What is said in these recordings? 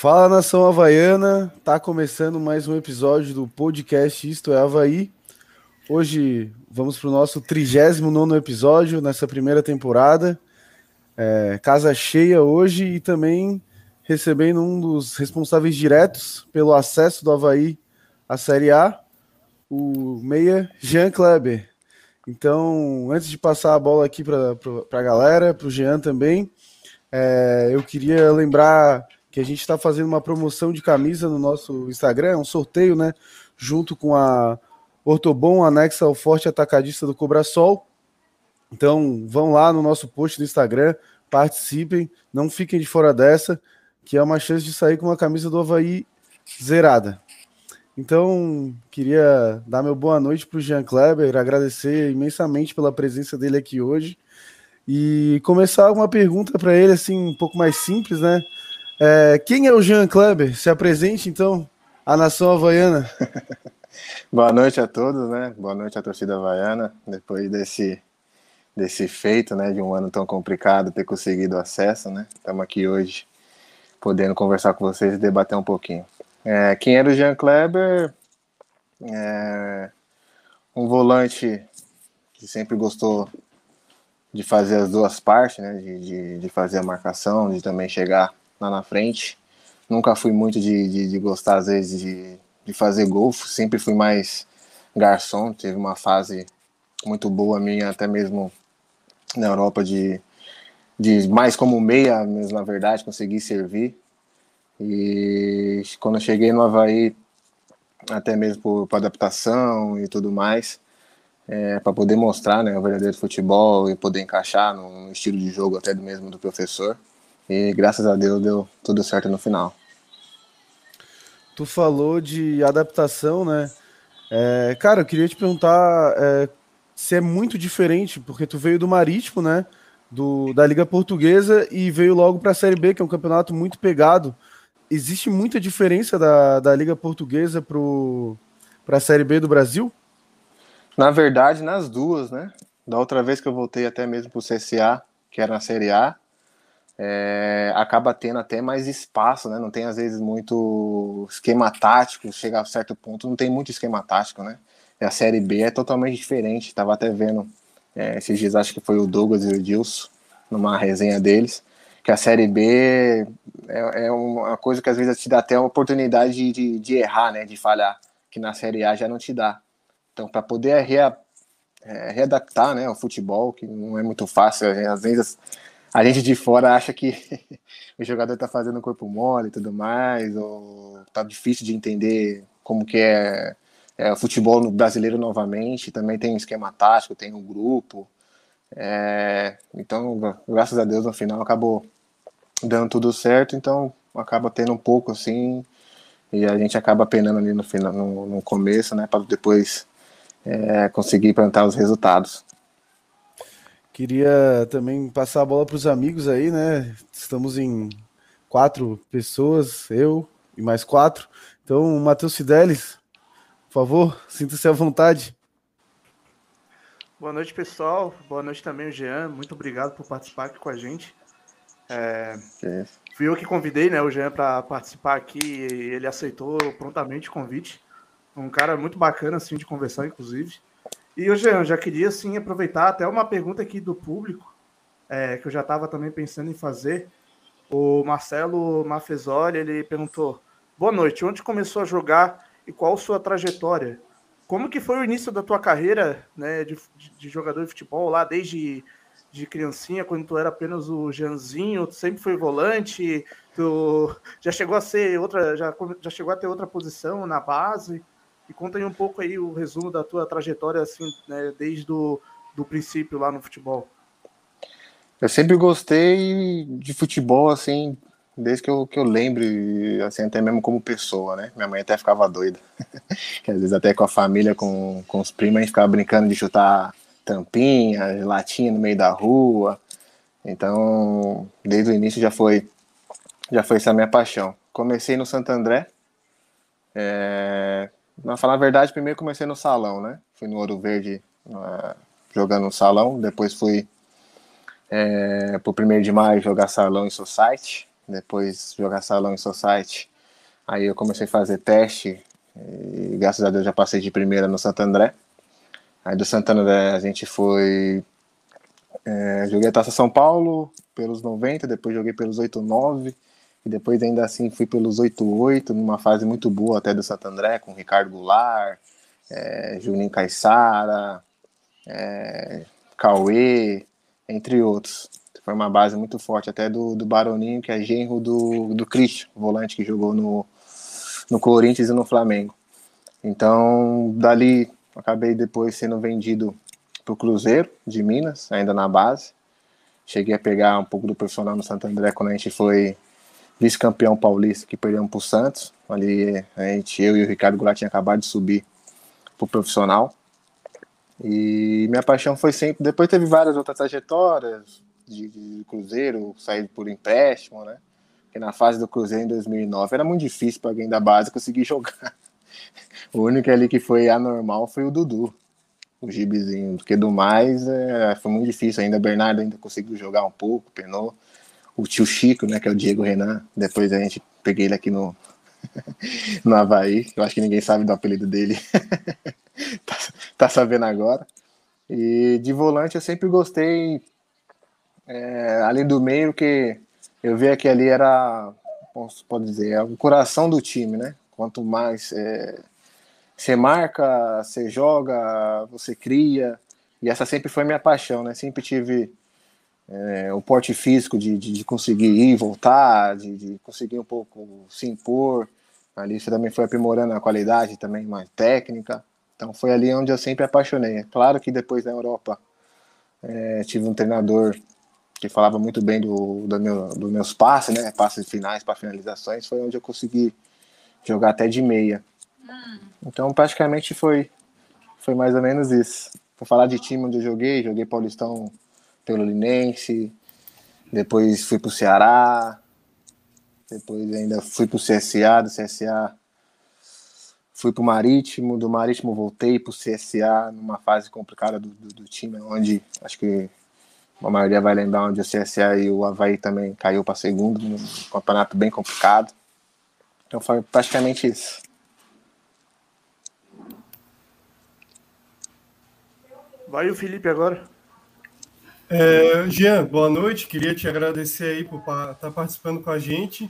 Fala nação havaiana, tá começando mais um episódio do podcast Isto é Havaí. Hoje vamos para o nosso 39 episódio nessa primeira temporada. É, casa cheia hoje e também recebendo um dos responsáveis diretos pelo acesso do Havaí à Série A, o meia Jean Kleber. Então, antes de passar a bola aqui para a galera, para o Jean também, é, eu queria lembrar que a gente está fazendo uma promoção de camisa no nosso Instagram, um sorteio, né? Junto com a Ortobon, anexa ao Forte Atacadista do Cobrasol. Então, vão lá no nosso post do Instagram, participem, não fiquem de fora dessa, que é uma chance de sair com uma camisa do Havaí zerada. Então, queria dar meu boa noite para o Jean Kleber, agradecer imensamente pela presença dele aqui hoje e começar uma pergunta para ele, assim, um pouco mais simples, né? É, quem é o Jean Kleber? Se apresente, então, à nação havaiana. boa noite a todos, né? Boa noite à torcida havaiana. Depois desse, desse feito, né, de um ano tão complicado, ter conseguido acesso, né? Estamos aqui hoje podendo conversar com vocês e debater um pouquinho. É, quem era o Jean Kleber? É, um volante que sempre gostou de fazer as duas partes, né? De, de, de, fazer a marcação, de também chegar lá na frente. Nunca fui muito de, de, de gostar, às vezes, de, de fazer gol, sempre fui mais garçom. Teve uma fase muito boa minha, até mesmo na Europa, de, de mais como meia, mesmo na verdade, conseguir servir. E quando eu cheguei no Havaí, até mesmo por, adaptação e tudo mais, é, para poder mostrar né, o verdadeiro futebol e poder encaixar no, estilo de jogo até mesmo do professor. E graças a Deus deu tudo certo no final. Tu falou de adaptação, né? É, cara, eu queria te perguntar é, se é muito diferente, porque tu veio do Marítimo, né? Do, da Liga Portuguesa e veio logo para a Série B, que é um campeonato muito pegado existe muita diferença da, da Liga Portuguesa para a Série B do Brasil? Na verdade, nas duas, né? Da outra vez que eu voltei até mesmo para o CSA, que era na Série A, é, acaba tendo até mais espaço, né? Não tem às vezes muito esquema tático, chega a certo ponto, não tem muito esquema tático, né? E a Série B é totalmente diferente. Tava até vendo é, esses dias, acho que foi o Douglas e o Edilson, numa resenha deles que a Série B é, é uma coisa que às vezes te dá até a oportunidade de, de, de, errar, né, de falhar, que na Série A já não te dá. Então, para poder rea, é, readaptar né, o futebol, que não é muito fácil, às vezes a gente de fora acha que o jogador está fazendo corpo mole e tudo mais, ou tá difícil de entender como que é, é o futebol brasileiro novamente, também tem um esquema tático, tem um grupo, é, então, graças a Deus, no final acabou dando tudo certo, então acaba tendo um pouco assim, e a gente acaba penando ali no, final, no, no começo, né, para depois é, conseguir plantar os resultados. Queria também passar a bola para os amigos aí, né? Estamos em quatro pessoas, eu e mais quatro. Então, Matheus Fidelis, por favor, sinta-se à vontade. Boa noite, pessoal. Boa noite também, o Jean. Muito obrigado por participar aqui com a gente. É, fui eu que convidei né, o Jean para participar aqui e ele aceitou prontamente o convite. Um cara muito bacana assim, de conversar, inclusive. E o Jean, já queria assim, aproveitar até uma pergunta aqui do público, é, que eu já estava também pensando em fazer. O Marcelo Mafezoli, ele perguntou: Boa noite, onde começou a jogar e qual sua trajetória? Como que foi o início da tua carreira né, de, de jogador de futebol lá, desde de criancinha, quando tu era apenas o Janzinho, tu sempre foi volante, tu já chegou a ser outra, já, já chegou a ter outra posição na base. E conta aí um pouco aí o resumo da tua trajetória, assim, né, desde o do princípio lá no futebol. Eu sempre gostei de futebol, assim, desde que eu, que eu lembro, assim, até mesmo como pessoa, né? Minha mãe até ficava doida. às vezes até com a família, com, com os primos, a gente ficava brincando de chutar tampinha, latinha no meio da rua. Então, desde o início já foi já foi essa minha paixão. Comecei no Santo André. É, pra falar a verdade, primeiro comecei no salão, né? Fui no Ouro Verde uh, jogando no salão, depois fui é, pro primeiro de maio jogar salão em Society depois jogar salão em society. Aí eu comecei a fazer teste e graças a Deus já passei de primeira no Santo André. Aí do Santo André a gente foi. É, joguei a Taça São Paulo pelos 90, depois joguei pelos 89 e depois ainda assim fui pelos 88, numa fase muito boa até do Santo André, com Ricardo Goulart, é, Juninho Caixara, é, Cauê, entre outros. Foi uma base muito forte, até do, do Baroninho, que é genro do, do Christian, volante que jogou no, no Corinthians e no Flamengo. Então, dali, acabei depois sendo vendido para o Cruzeiro de Minas, ainda na base. Cheguei a pegar um pouco do profissional no Santo André quando a gente foi vice-campeão paulista, que perdemos para o Santos. Ali, a gente, eu e o Ricardo Goulart tinha acabado de subir para o profissional. E minha paixão foi sempre. Depois teve várias outras trajetórias de, de Cruzeiro, sair por empréstimo, né? Porque na fase do Cruzeiro em 2009 era muito difícil para alguém da base conseguir jogar. O único ali que foi anormal foi o Dudu, o Gibizinho, porque do mais é, foi muito difícil. Ainda Bernardo ainda conseguiu jogar um pouco, penou. O tio Chico, né, que é o Diego Renan, depois a gente peguei ele aqui no, no Havaí. Eu acho que ninguém sabe do apelido dele. tá, tá, sabendo agora. E de volante eu sempre gostei, é, além do meio, que eu via que ali era, posso pode dizer, é o coração do time, né? Quanto mais é, você marca, você joga, você cria. E essa sempre foi minha paixão, né? Sempre tive é, o porte físico de, de, de, conseguir ir, voltar, de, de, conseguir um pouco se impor. Ali isso também foi aprimorando a qualidade também, mais técnica. Então foi ali onde eu sempre apaixonei. É claro que depois na Europa é, tive um treinador que falava muito bem do, do meu, dos meus passes, né? Passes finais para finalizações. Foi onde eu consegui jogar até de meia. Hum. Então praticamente foi, foi mais ou menos isso. Para falar de time onde eu joguei, joguei Paulistão pelo Linense, depois fui para o Ceará, depois ainda fui para o CSA, do CSA fui para o Marítimo, do Marítimo voltei para o CSA numa fase complicada do, do, do, time, onde acho que a maioria vai lembrar onde o CSA e o Havaí também caiu para segundo, num campeonato bem complicado. Então foi praticamente isso. Vai o Felipe agora. É, Jean, boa noite. Queria te agradecer aí por estar tá participando com a gente.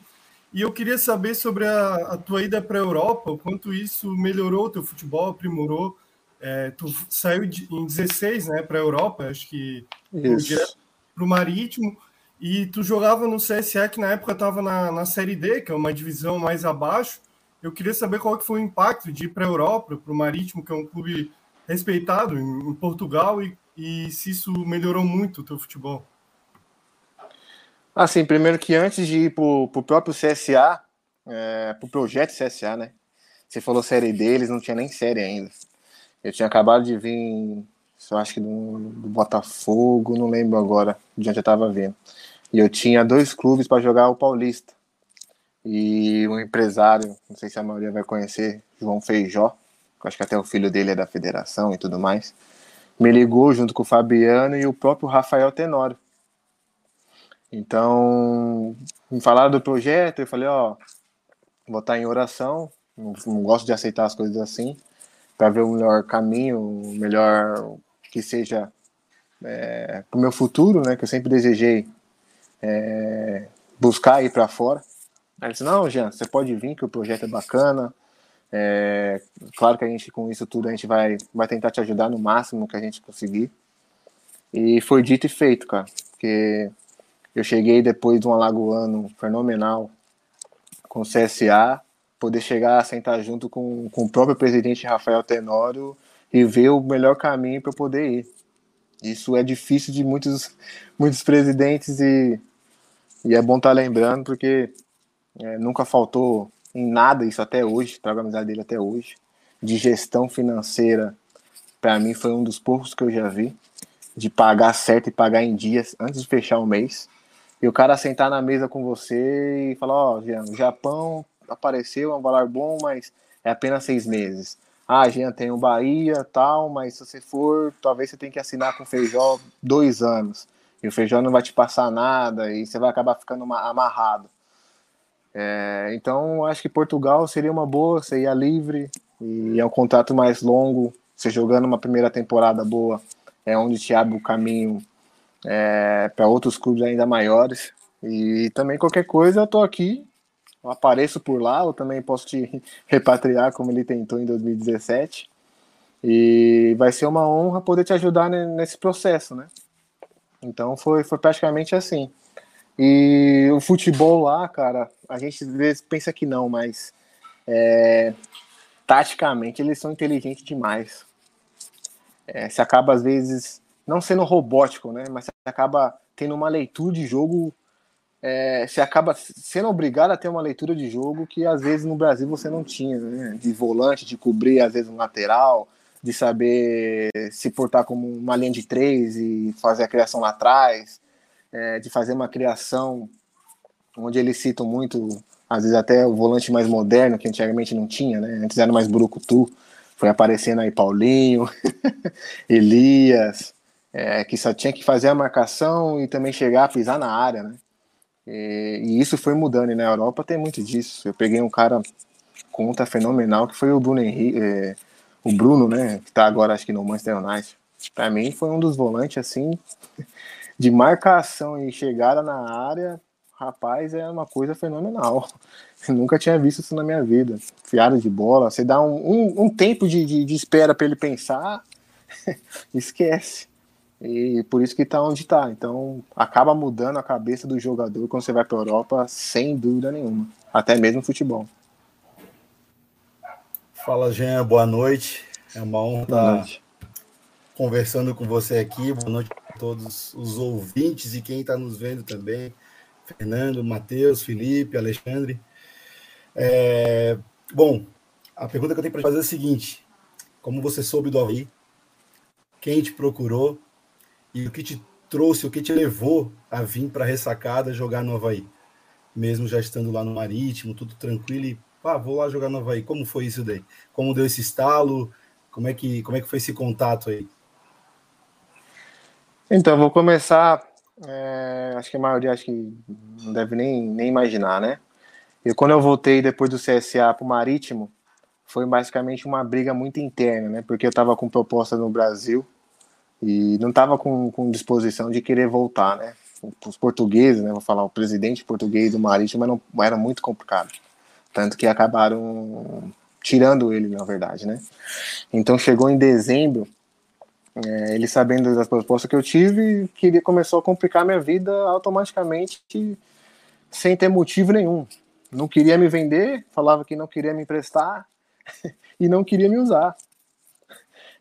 E eu queria saber sobre a, a tua ida para a Europa, o quanto isso melhorou o teu futebol, aprimorou. É, tu saiu de, em 16 né, para a Europa, acho que para o Marítimo, e tu jogava no CSA, que na época estava na, na Série D, que é uma divisão mais abaixo. Eu queria saber qual que foi o impacto de ir para a Europa, para o Marítimo, que é um clube respeitado em, em Portugal, e e se isso melhorou muito o teu futebol. Assim, primeiro que antes de ir para o próprio CSA, é, para o projeto CSA, né? Você falou série deles, não tinha nem série ainda. Eu tinha acabado de vir, eu acho que do, do Botafogo, não lembro agora de onde eu estava vendo. E eu tinha dois clubes para jogar o Paulista. E um empresário, não sei se a maioria vai conhecer, João Feijó, que acho que até o filho dele é da federação e tudo mais me ligou junto com o Fabiano e o próprio Rafael Tenório. Então, me falaram do projeto, eu falei, ó, vou estar em oração, não, não gosto de aceitar as coisas assim, para ver o melhor caminho, o melhor que seja é, para o meu futuro, né, que eu sempre desejei é, buscar ir para fora. Aí ele disse, não, Jean, você pode vir, que o projeto é bacana, é, claro que a gente, com isso tudo, a gente vai, vai tentar te ajudar no máximo que a gente conseguir. E foi dito e feito, cara. Porque eu cheguei depois de um alagoano fenomenal com o CSA, poder chegar a sentar junto com, com o próprio presidente Rafael Tenório e ver o melhor caminho para eu poder ir. Isso é difícil de muitos, muitos presidentes e, e é bom estar tá lembrando, porque é, nunca faltou em nada isso até hoje, trago a amizade dele até hoje. De gestão financeira, para mim foi um dos poucos que eu já vi, de pagar certo e pagar em dias antes de fechar o mês. E o cara sentar na mesa com você e falar: Ó, oh, Jean, o Japão apareceu, é um valor bom, mas é apenas seis meses. Ah, Jean, tem o Bahia tal, mas se você for, talvez você tenha que assinar com o Feijó dois anos. E o Feijó não vai te passar nada e você vai acabar ficando amarrado. É, então, acho que Portugal seria uma boa, seria livre e é um contrato mais longo. Você jogando uma primeira temporada boa, é onde te abre o caminho é, para outros clubes ainda maiores. E também qualquer coisa, eu tô aqui, eu apareço por lá, eu também posso te repatriar como ele tentou em 2017. E vai ser uma honra poder te ajudar nesse processo, né? Então foi, foi praticamente assim. E o futebol lá, cara, a gente às vezes pensa que não, mas é, taticamente eles são inteligentes demais. É, você acaba às vezes não sendo robótico, né? Mas você acaba tendo uma leitura de jogo. É, você acaba sendo obrigado a ter uma leitura de jogo que às vezes no Brasil você não tinha, né? De volante, de cobrir às vezes um lateral, de saber se portar como uma linha de três e fazer a criação lá atrás é, de fazer uma criação onde eles citam muito, às vezes até o volante mais moderno, que antigamente não tinha, né? Antes era mais brucutu, foi aparecendo aí Paulinho, Elias, é, que só tinha que fazer a marcação e também chegar a pisar na área, né? E, e isso foi mudando, e na Europa tem muito disso. Eu peguei um cara conta fenomenal que foi o Bruno Henrique, é, o Bruno, né? Que tá agora acho que no Manchester United. Para mim foi um dos volantes assim de marcação e chegada na área, rapaz, é uma coisa fenomenal. Eu nunca tinha visto isso na minha vida. Fiada de bola, você dá um, um, um tempo de, de, de espera para ele pensar, esquece. E por isso que está onde está. Então acaba mudando a cabeça do jogador quando você vai para a Europa, sem dúvida nenhuma. Até mesmo futebol. Fala, Jean, boa noite. É uma honra estar conversando com você aqui. Boa noite todos os ouvintes e quem está nos vendo também. Fernando, Matheus, Felipe, Alexandre. É, bom, a pergunta que eu tenho para fazer é a seguinte: como você soube do Havaí? Quem te procurou? E o que te trouxe, o que te levou a vir para a ressacada jogar no Havaí? Mesmo já estando lá no Marítimo, tudo tranquilo e pá, vou lá jogar no Havaí. Como foi isso daí? Como deu esse estalo? Como é que, como é que foi esse contato aí? Então, vou começar. É, acho que a maioria acho que não deve nem, nem imaginar, né? E quando eu voltei depois do CSA para o Marítimo, foi basicamente uma briga muito interna, né? Porque eu estava com proposta no Brasil e não estava com, com disposição de querer voltar, né? Os portugueses, né? Vou falar, o presidente português do Marítimo era, era muito complicado. Tanto que acabaram tirando ele, na verdade, né? Então chegou em dezembro é, ele sabendo das propostas que eu tive, queria começou a complicar minha vida automaticamente, sem ter motivo nenhum. Não queria me vender, falava que não queria me emprestar e não queria me usar.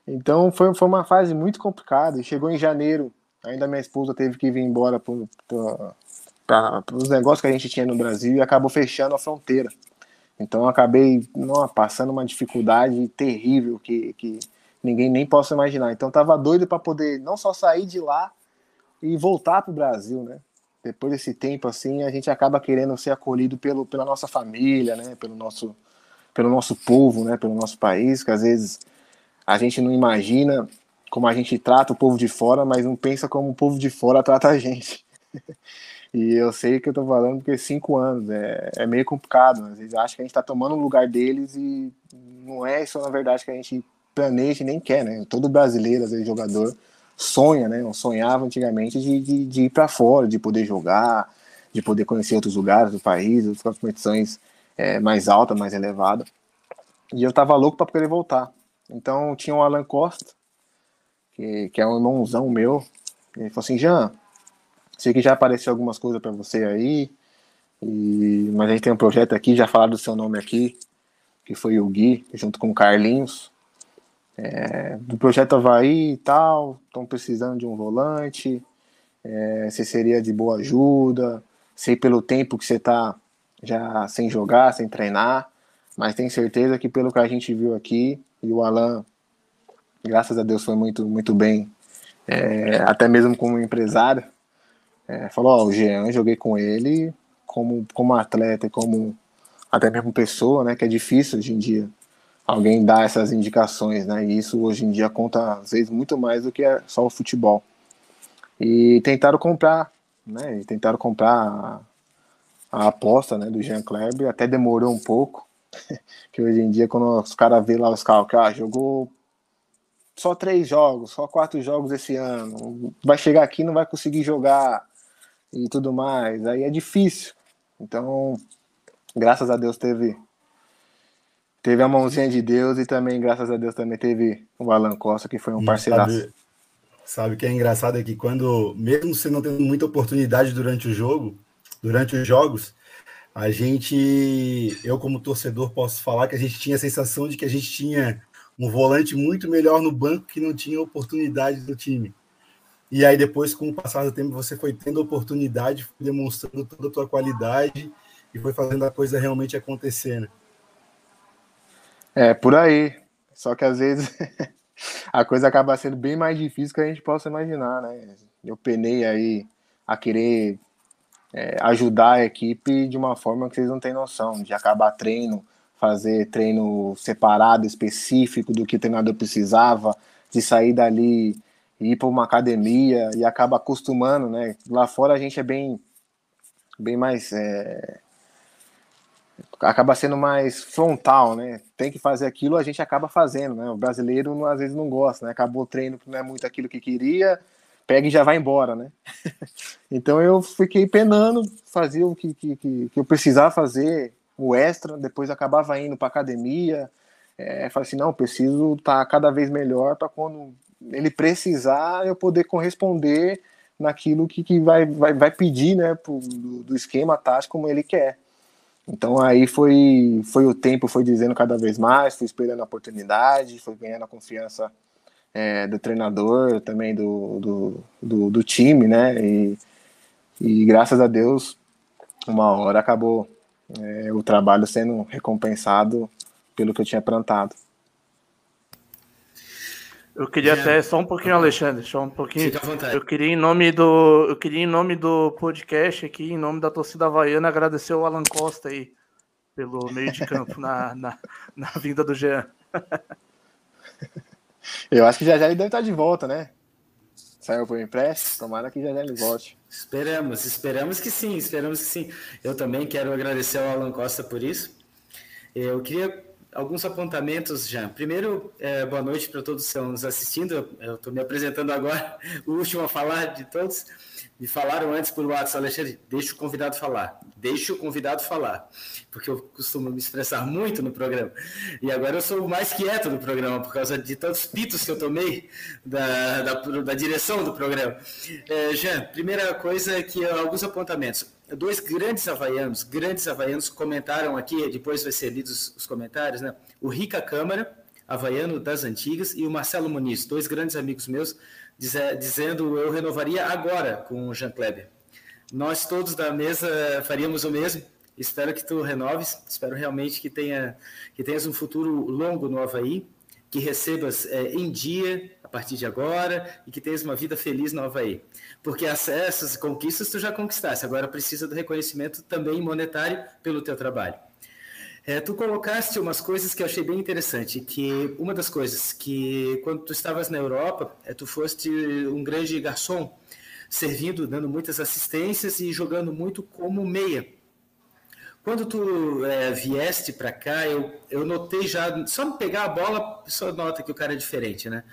Então foi, foi uma fase muito complicada. E chegou em janeiro, ainda minha esposa teve que vir embora para os negócios que a gente tinha no Brasil e acabou fechando a fronteira. Então eu acabei não, passando uma dificuldade terrível que, que ninguém nem possa imaginar. Então tava doido para poder não só sair de lá e voltar para o Brasil, né? Depois desse tempo assim, a gente acaba querendo ser acolhido pelo, pela nossa família, né? Pelo nosso, pelo nosso povo, né? Pelo nosso país, que às vezes a gente não imagina como a gente trata o povo de fora, mas não pensa como o povo de fora trata a gente. e eu sei que eu tô falando porque cinco anos é, é meio complicado. Às vezes acho que a gente está tomando o lugar deles e não é isso na verdade que a gente planeja e nem quer, né? Todo brasileiro, às vezes, jogador, sonha, né? Ou sonhava antigamente de, de, de ir para fora, de poder jogar, de poder conhecer outros lugares do país, outras competições é, mais altas, mais elevadas. E eu tava louco para poder voltar. Então tinha o Alan Costa, que, que é um irmãozão meu. Ele falou assim: Jean, sei que já apareceu algumas coisas para você aí, e, mas a gente tem um projeto aqui, já falaram do seu nome aqui, que foi o Gui, junto com o Carlinhos é, do projeto Havaí e tal, estão precisando de um volante, é, se seria de boa ajuda, sei pelo tempo que você está já sem jogar, sem treinar, mas tenho certeza que pelo que a gente viu aqui, e o Alan, graças a Deus, foi muito, muito bem, é, até mesmo como empresário, é, falou, ó, o Jean, joguei com ele como, como atleta como até mesmo pessoa, né, que é difícil hoje em dia alguém dar essas indicações, né? E isso hoje em dia conta às vezes muito mais do que é só o futebol. E tentaram comprar, né? E tentaram comprar a aposta né, do Jean Kleber, até demorou um pouco, que hoje em dia, quando os caras vê lá os cálculos, ah, jogou só três jogos, só quatro jogos esse ano, vai chegar aqui não vai conseguir jogar e tudo mais, aí é difícil. Então, graças a Deus teve teve a mãozinha de Deus e também, graças a Deus, também teve o Alan Costa, que foi um parceiraço. Sabe o que é engraçado é que quando, mesmo você não tendo muita oportunidade durante o jogo, durante os jogos, a gente, eu como torcedor posso falar que a gente tinha a sensação de que a gente tinha um volante muito melhor no banco que não tinha oportunidade do time. E aí depois, com o passar do tempo, você foi tendo oportunidade, foi demonstrando toda a tua qualidade e foi fazendo a coisa realmente acontecer, né? É, por aí. Só que às vezes a coisa acaba sendo bem mais difícil que a gente possa imaginar, né? Eu penei aí a querer é, ajudar a equipe de uma forma que vocês não têm noção, de acabar treino, fazer treino separado, específico do que o treinador precisava, de sair dali e ir para uma academia e acaba acostumando, né? Lá fora a gente é bem, bem mais é, acaba sendo mais frontal, né? Tem que fazer aquilo, a gente acaba fazendo, né? O brasileiro às vezes não gosta, né? Acabou o treino que não é muito aquilo que queria, pega e já vai embora, né? então eu fiquei penando, fazia o que, que, que, eu precisava fazer, o extra, depois acabava indo para academia. É, falei assim, não, preciso estar tá cada vez melhor para quando ele precisar eu poder corresponder naquilo que, que vai, vai, vai pedir, né, pro, do, do esquema tático como ele quer. Então aí foi, foi o tempo, foi dizendo cada vez mais, fui esperando a oportunidade, foi ganhando a confiança é, do treinador, também do, do, do, do, time, né? E, e graças a Deus, uma hora acabou é, o trabalho sendo recompensado pelo que eu tinha plantado. Eu queria é. até só um pouquinho, Alexandre, só um pouquinho. Eu queria em nome do, eu queria em nome do podcast aqui, em nome da torcida havaiana, agradecer o Alan Costa aí pelo meio de campo na, na, na vinda do Jean. Eu acho que já já ele deve estar de volta, né? Saiu por empréstimo, tomara que já já ele volte. Esperamos, esperamos que sim, esperamos que sim. Eu também quero agradecer ao Alan Costa por isso. Eu queria alguns apontamentos já. Primeiro, é, boa noite para todos que estão nos assistindo. Eu estou me apresentando agora, o último a falar de todos. Me falaram antes por WhatsApp, Alexandre, deixa o convidado falar. Deixa o convidado falar. Porque eu costumo me expressar muito no programa. E agora eu sou o mais quieto do programa, por causa de tantos pitos que eu tomei da, da, da direção do programa. É, Jean, primeira coisa é que alguns apontamentos dois grandes havaianos, grandes havaianos comentaram aqui, depois vai ser lidos os comentários, né? O Rica Câmara, havaiano das antigas, e o Marcelo Muniz, dois grandes amigos meus, dizendo eu renovaria agora com o Jean Kleber. Nós todos da mesa faríamos o mesmo. Espero que tu renoves, espero realmente que tenha que tenhas um futuro longo no Havaí, que recebas é, em dia a partir de agora e que tenhas uma vida feliz no Havaí. Porque acessos conquistas tu já conquistaste, agora precisa do reconhecimento também monetário pelo teu trabalho. É, tu colocaste umas coisas que eu achei bem interessante, que uma das coisas que quando tu estavas na Europa, é, tu foste um grande garçom, servindo, dando muitas assistências e jogando muito como meia. Quando tu é, vieste para cá, eu, eu notei já, só pegar a bola, pessoa nota que o cara é diferente, né?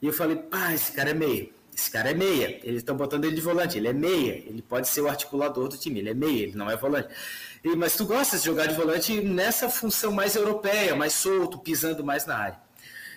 E eu falei, pá, esse cara é meia. Esse cara é meia. Eles estão botando ele de volante. Ele é meia. Ele pode ser o articulador do time. Ele é meia, ele não é volante. E, mas tu gostas de jogar de volante nessa função mais europeia, mais solto, pisando mais na área.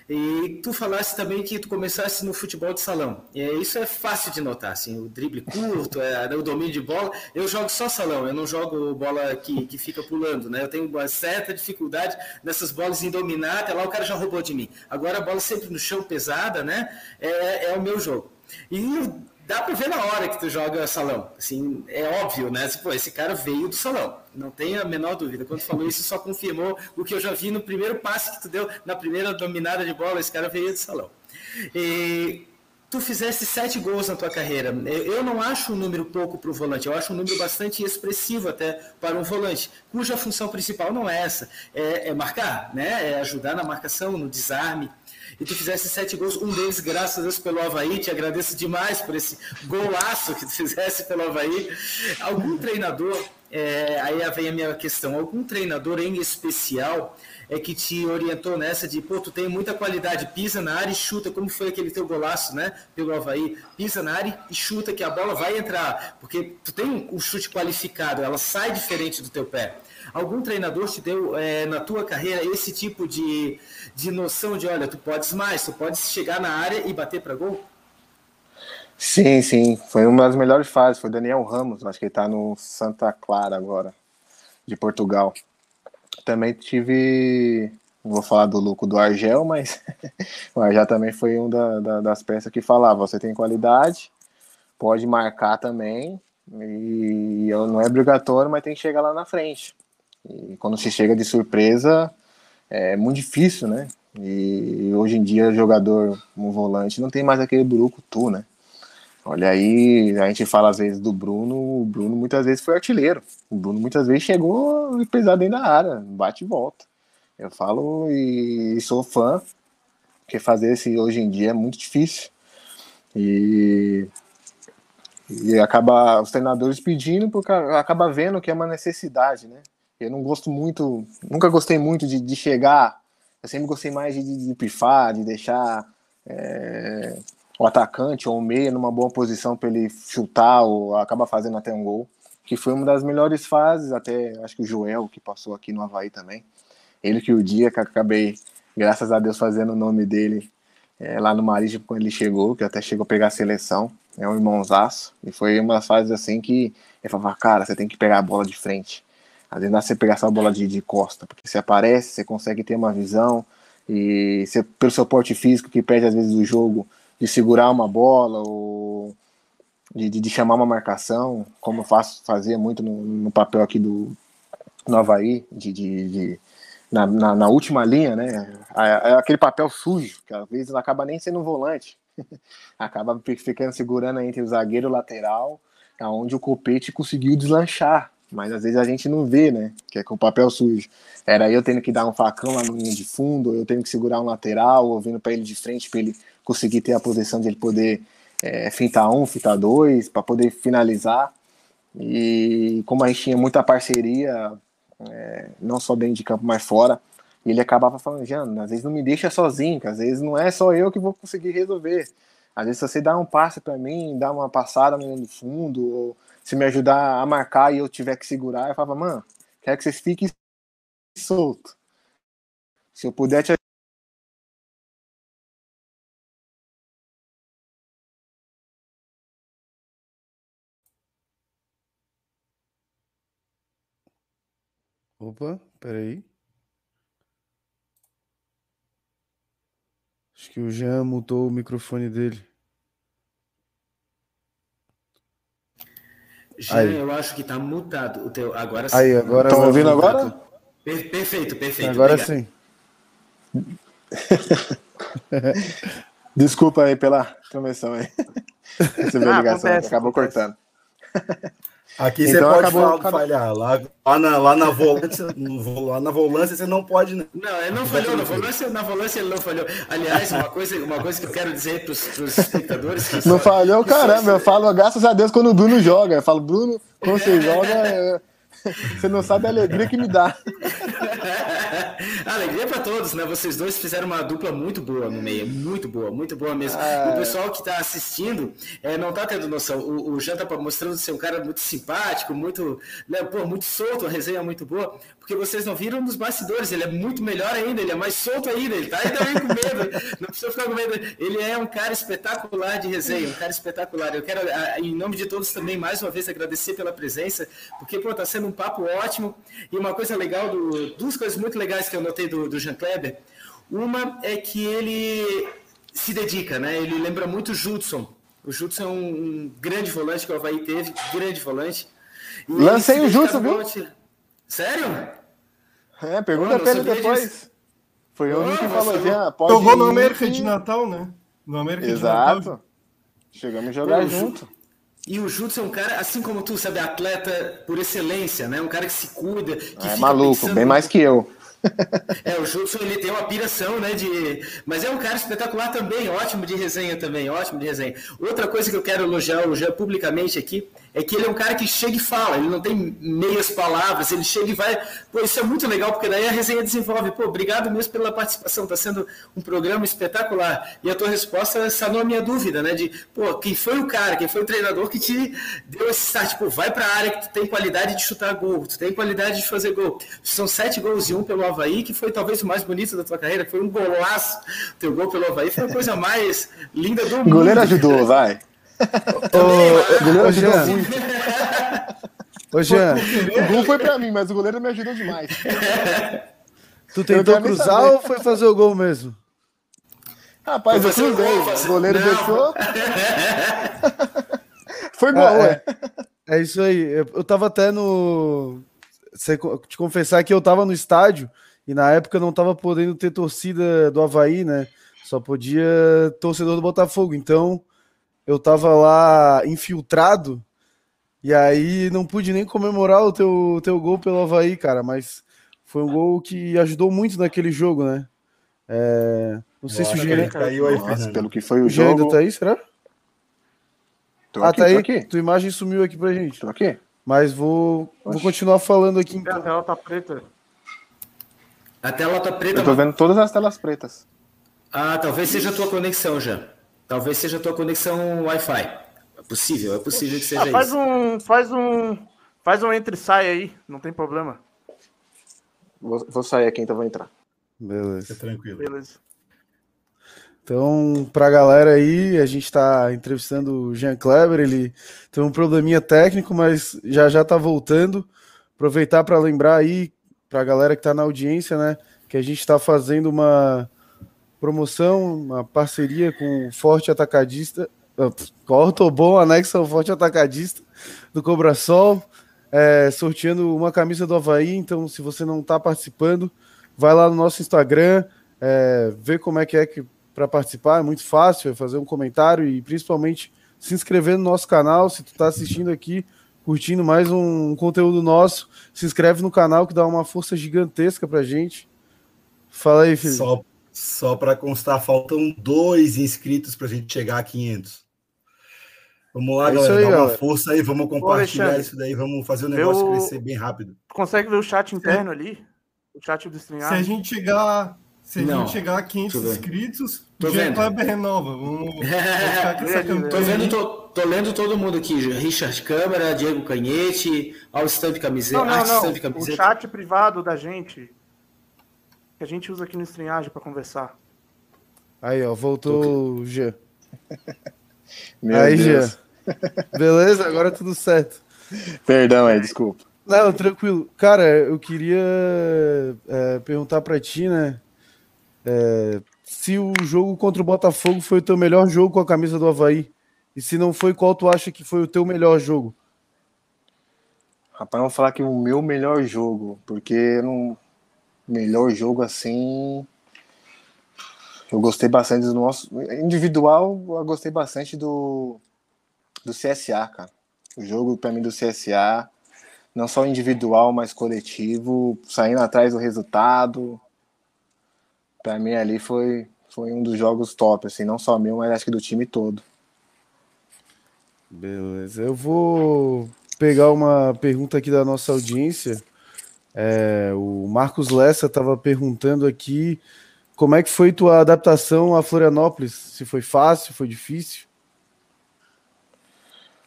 E tu falaste também que tu começaste no futebol de salão. E isso é fácil de notar, assim, o drible curto, é, o domínio de bola. Eu jogo só salão, eu não jogo bola que, que fica pulando, né? Eu tenho uma certa dificuldade nessas bolas em dominar, até lá o cara já roubou de mim. Agora a bola sempre no chão pesada, né? É, é o meu jogo. E dá para ver na hora que tu joga salão. Assim, é óbvio, né? Pô, esse cara veio do salão. Não tem a menor dúvida. Quando tu falou isso, só confirmou o que eu já vi no primeiro passe que tu deu, na primeira dominada de bola. Esse cara veio do salão. E tu fizeste sete gols na tua carreira. Eu não acho um número pouco para o volante, eu acho um número bastante expressivo até para um volante, cuja função principal não é essa, é, é marcar, né? é ajudar na marcação, no desarme e tu fizesse sete gols, um deles, graças a Deus, pelo Havaí. Te agradeço demais por esse golaço que tu fizesse pelo Havaí. Algum treinador é, aí vem a minha questão. Algum treinador em especial é que te orientou nessa de, pô, tu tem muita qualidade, pisa na área e chuta, como foi aquele teu golaço, né, pelo Havaí, pisa na área e chuta que a bola vai entrar, porque tu tem um chute qualificado, ela sai diferente do teu pé. Algum treinador te deu é, na tua carreira esse tipo de, de noção de, olha, tu podes mais, tu podes chegar na área e bater para gol? Sim, sim, foi uma das melhores fases, foi Daniel Ramos, acho que ele está no Santa Clara agora, de Portugal também tive. Não vou falar do Luco do Argel, mas o Argel também foi um da, da, das peças que falava: você tem qualidade, pode marcar também, e não é obrigatório, mas tem que chegar lá na frente. E quando se chega de surpresa, é muito difícil, né? E hoje em dia, jogador, um volante, não tem mais aquele tu né? Olha aí, a gente fala às vezes do Bruno, o Bruno muitas vezes foi artilheiro. O Bruno muitas vezes chegou e pesado dentro da área, bate e volta. Eu falo e sou fã, porque fazer esse hoje em dia é muito difícil. E, e acaba os treinadores pedindo, porque acaba vendo que é uma necessidade, né? Eu não gosto muito, nunca gostei muito de, de chegar, eu sempre gostei mais de, de, de pifar, de deixar. É, o atacante ou o meia numa boa posição para ele chutar ou acaba fazendo até um gol, que foi uma das melhores fases, até acho que o Joel, que passou aqui no Havaí também, ele que o dia que acabei, graças a Deus, fazendo o nome dele é, lá no Marítimo quando ele chegou, que até chegou a pegar a seleção, é um irmãozaço, e foi uma fase assim que ele falava, cara, você tem que pegar a bola de frente, às vezes não você pegar essa bola de, de costa, porque você aparece, você consegue ter uma visão, e você, pelo seu porte físico que perde às vezes o jogo, de segurar uma bola ou de, de, de chamar uma marcação, como eu faço, fazia muito no, no papel aqui do no Havaí, de, de, de na, na, na, última linha, né? É aquele papel sujo, que às vezes acaba nem sendo volante, acaba ficando segurando entre o zagueiro e o lateral, aonde o copete conseguiu deslanchar. Mas às vezes a gente não vê, né? Que é com o papel sujo. Era eu tendo que dar um facão lá no linha de fundo, eu tendo que segurar um lateral, ou vindo para ele de frente para ele conseguir ter a posição de ele poder é, fintar um, fintar dois, para poder finalizar. E como a gente tinha muita parceria, é, não só dentro de campo, mas fora, ele acabava falando, Jano, às vezes não me deixa sozinho, às vezes não é só eu que vou conseguir resolver. Às vezes você dá um passe para mim, dá uma passada no fundo, ou se me ajudar a marcar e eu tiver que segurar, eu falava, mano, quero que vocês fiquem solto. Se eu puder te Opa, peraí. Acho que o Jean mutou o microfone dele. Jean, Aí. eu acho que tá mutado o teu. Agora sim. Aí, agora. Estão ouvindo agora? Per perfeito, perfeito. Agora obrigado. sim. Desculpa aí pela transmissão aí. Ah, ligação, acontece, acabou acontece. cortando. Aqui então, você pode acabou, falhar. Lá, lá, na, lá, na volância, lá na volância você não pode. Né? Não, ele não falhou. Na volância, na volância ele não falhou. Aliás, uma coisa, uma coisa que eu quero dizer para os espectadores. não falhou, caramba. Eu falo, graças a Deus, quando o Bruno joga. Eu falo, Bruno, quando você joga. Você não sabe a alegria que me dá. alegria para todos, né? Vocês dois fizeram uma dupla muito boa no meio, muito boa, muito boa mesmo. Ah, o pessoal que está assistindo é, não está tendo noção. O, o Jean tá mostrando ser um cara muito simpático, muito, né, pô, muito solto, a resenha muito boa, porque vocês não viram nos bastidores. Ele é muito melhor ainda, ele é mais solto ainda, ele tá ainda com medo. Não precisa ficar com medo. Ele é um cara espetacular de resenha, um cara espetacular. Eu quero, em nome de todos, também mais uma vez agradecer pela presença, porque pô, tá sendo um papo ótimo. E uma coisa legal, do, duas coisas muito legais que eu notei do, do Jean Kleber. Uma é que ele se dedica, né? Ele lembra muito o Judson. O Judson é um, um grande volante que o Havaí teve, grande volante. E Lancei o Judson, viu? Sério? É, pergunta pra ele depois. Disso. Foi o único que falou, já, pode Jogou no América de Natal, né? No América Exato. de Natal. Chegamos a jogar Pô, junto. E o Judson é um cara, assim como tu, sabe, atleta por excelência, né? Um cara que se cuida, que É maluco, pensando... bem mais que eu. É, o Judson ele tem uma piração, né? De... Mas é um cara espetacular também, ótimo de resenha também, ótimo de resenha. Outra coisa que eu quero elogiar, elogiar publicamente aqui é que ele é um cara que chega e fala, ele não tem meias palavras, ele chega e vai. Pô, isso é muito legal, porque daí a resenha desenvolve. Pô, obrigado mesmo pela participação, está sendo um programa espetacular. E a tua resposta sanou a minha dúvida, né? De, pô, quem foi o cara, quem foi o treinador que te deu esse start? Tipo, vai para a área que tu tem qualidade de chutar gol, tu tem qualidade de fazer gol. São sete gols e um pelo Havaí, que foi talvez o mais bonito da tua carreira, foi um golaço. Teu gol pelo Havaí foi a coisa mais linda do mundo. O goleiro ajudou, vai. Ô, goleiro ajudou muito. Ô, Jean. O gol foi pra mim, mas o goleiro me ajudou demais. Tu tentou cruzar ou foi fazer o gol mesmo? Rapaz, eu cruzei. O goleiro Não. deixou. foi bom, ah, é. é. isso aí. Eu tava até no. Te confessar que eu tava no estádio e na época não tava podendo ter torcida do Havaí, né? Só podia torcedor do Botafogo. Então eu tava lá infiltrado e aí não pude nem comemorar o teu, teu gol pelo Havaí, cara, mas foi um gol que ajudou muito naquele jogo, né? É, não sei Nossa, se o Jean caiu aí, Nossa, pelo que foi o, o jogo. ainda tá aí, será? Tô ah, aqui, tá aí. Aqui. Tua imagem sumiu aqui pra gente. Tô aqui. Mas vou, vou continuar falando aqui. Então. A tela tá preta. A tela tá preta. Eu tô vendo todas as telas pretas. Ah, talvez seja a tua conexão já. Talvez seja a tua conexão Wi-Fi. É possível, é possível que seja ah, faz isso. Um, faz um. Faz um entre e sai aí, não tem problema. Vou, vou sair aqui, então vou entrar. Beleza. Fica tranquilo. Beleza. Então, para a galera aí, a gente está entrevistando o Jean Kleber, ele tem um probleminha técnico, mas já já está voltando. Aproveitar para lembrar aí, para a galera que está na audiência, né, que a gente está fazendo uma promoção, uma parceria com o Forte Atacadista, Corto Bom, anexo ao Forte Atacadista do Cobrasol, é, sorteando uma camisa do Havaí. Então, se você não está participando, vai lá no nosso Instagram, é, vê como é que é que para participar, é muito fácil, é fazer um comentário e principalmente se inscrever no nosso canal. Se tu está assistindo aqui, curtindo mais um conteúdo nosso, se inscreve no canal que dá uma força gigantesca pra gente. Fala aí, Felipe. Só só para constar, faltam dois inscritos para a gente chegar a 500. Vamos lá, é galera, aí, dá uma força aí, vamos compartilhar isso daí, vamos fazer o negócio eu... crescer bem rápido. Consegue ver o chat interno ali? O chat do StreamYard? Se a gente chegar, se a gente chegar a 500 inscritos, tô o vendo. Kleber renova. Vamos, vamos tô, vendo, tô, tô, lendo todo mundo aqui, Richard Câmara, Diego Canhete, ao stand camiseta, não, não, não. camiseta. O chat privado da gente que a gente usa aqui no Estranhagem para conversar. Aí, ó, voltou o G. Meu aí, Deus. G. Beleza? Agora tudo certo. Perdão aí, desculpa. Não, tranquilo. Cara, eu queria é, perguntar para ti, né? É, se o jogo contra o Botafogo foi o teu melhor jogo com a camisa do Havaí. E se não foi, qual tu acha que foi o teu melhor jogo? Rapaz, vou falar que o meu melhor jogo, porque não, Melhor jogo assim. Eu gostei bastante do nosso. Individual, eu gostei bastante do, do CSA, cara. O jogo, para mim, do CSA, não só individual, mas coletivo, saindo atrás do resultado. Para mim, ali foi, foi um dos jogos top, assim, não só meu, mas acho que do time todo. Beleza. Eu vou pegar uma pergunta aqui da nossa audiência. É, o Marcos Lessa estava perguntando aqui como é que foi tua adaptação a Florianópolis? Se foi fácil, foi difícil?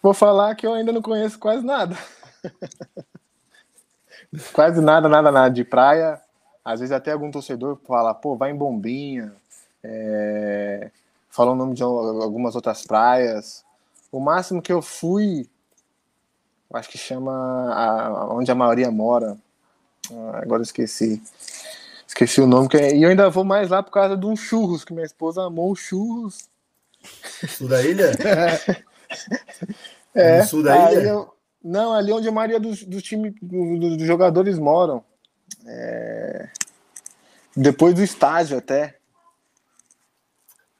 Vou falar que eu ainda não conheço quase nada. quase nada, nada, nada de praia. Às vezes até algum torcedor fala, pô, vai em Bombinha. É... Fala o nome de algumas outras praias. O máximo que eu fui, acho que chama a, onde a maioria mora, agora esqueci. Esqueci o nome. Que é... E eu ainda vou mais lá por causa de um churros, que minha esposa amou churros. Sul da ilha? é. No sul da ilha? Eu... Não, ali onde a maioria dos, do time, dos, dos jogadores moram. É... Depois do estágio até.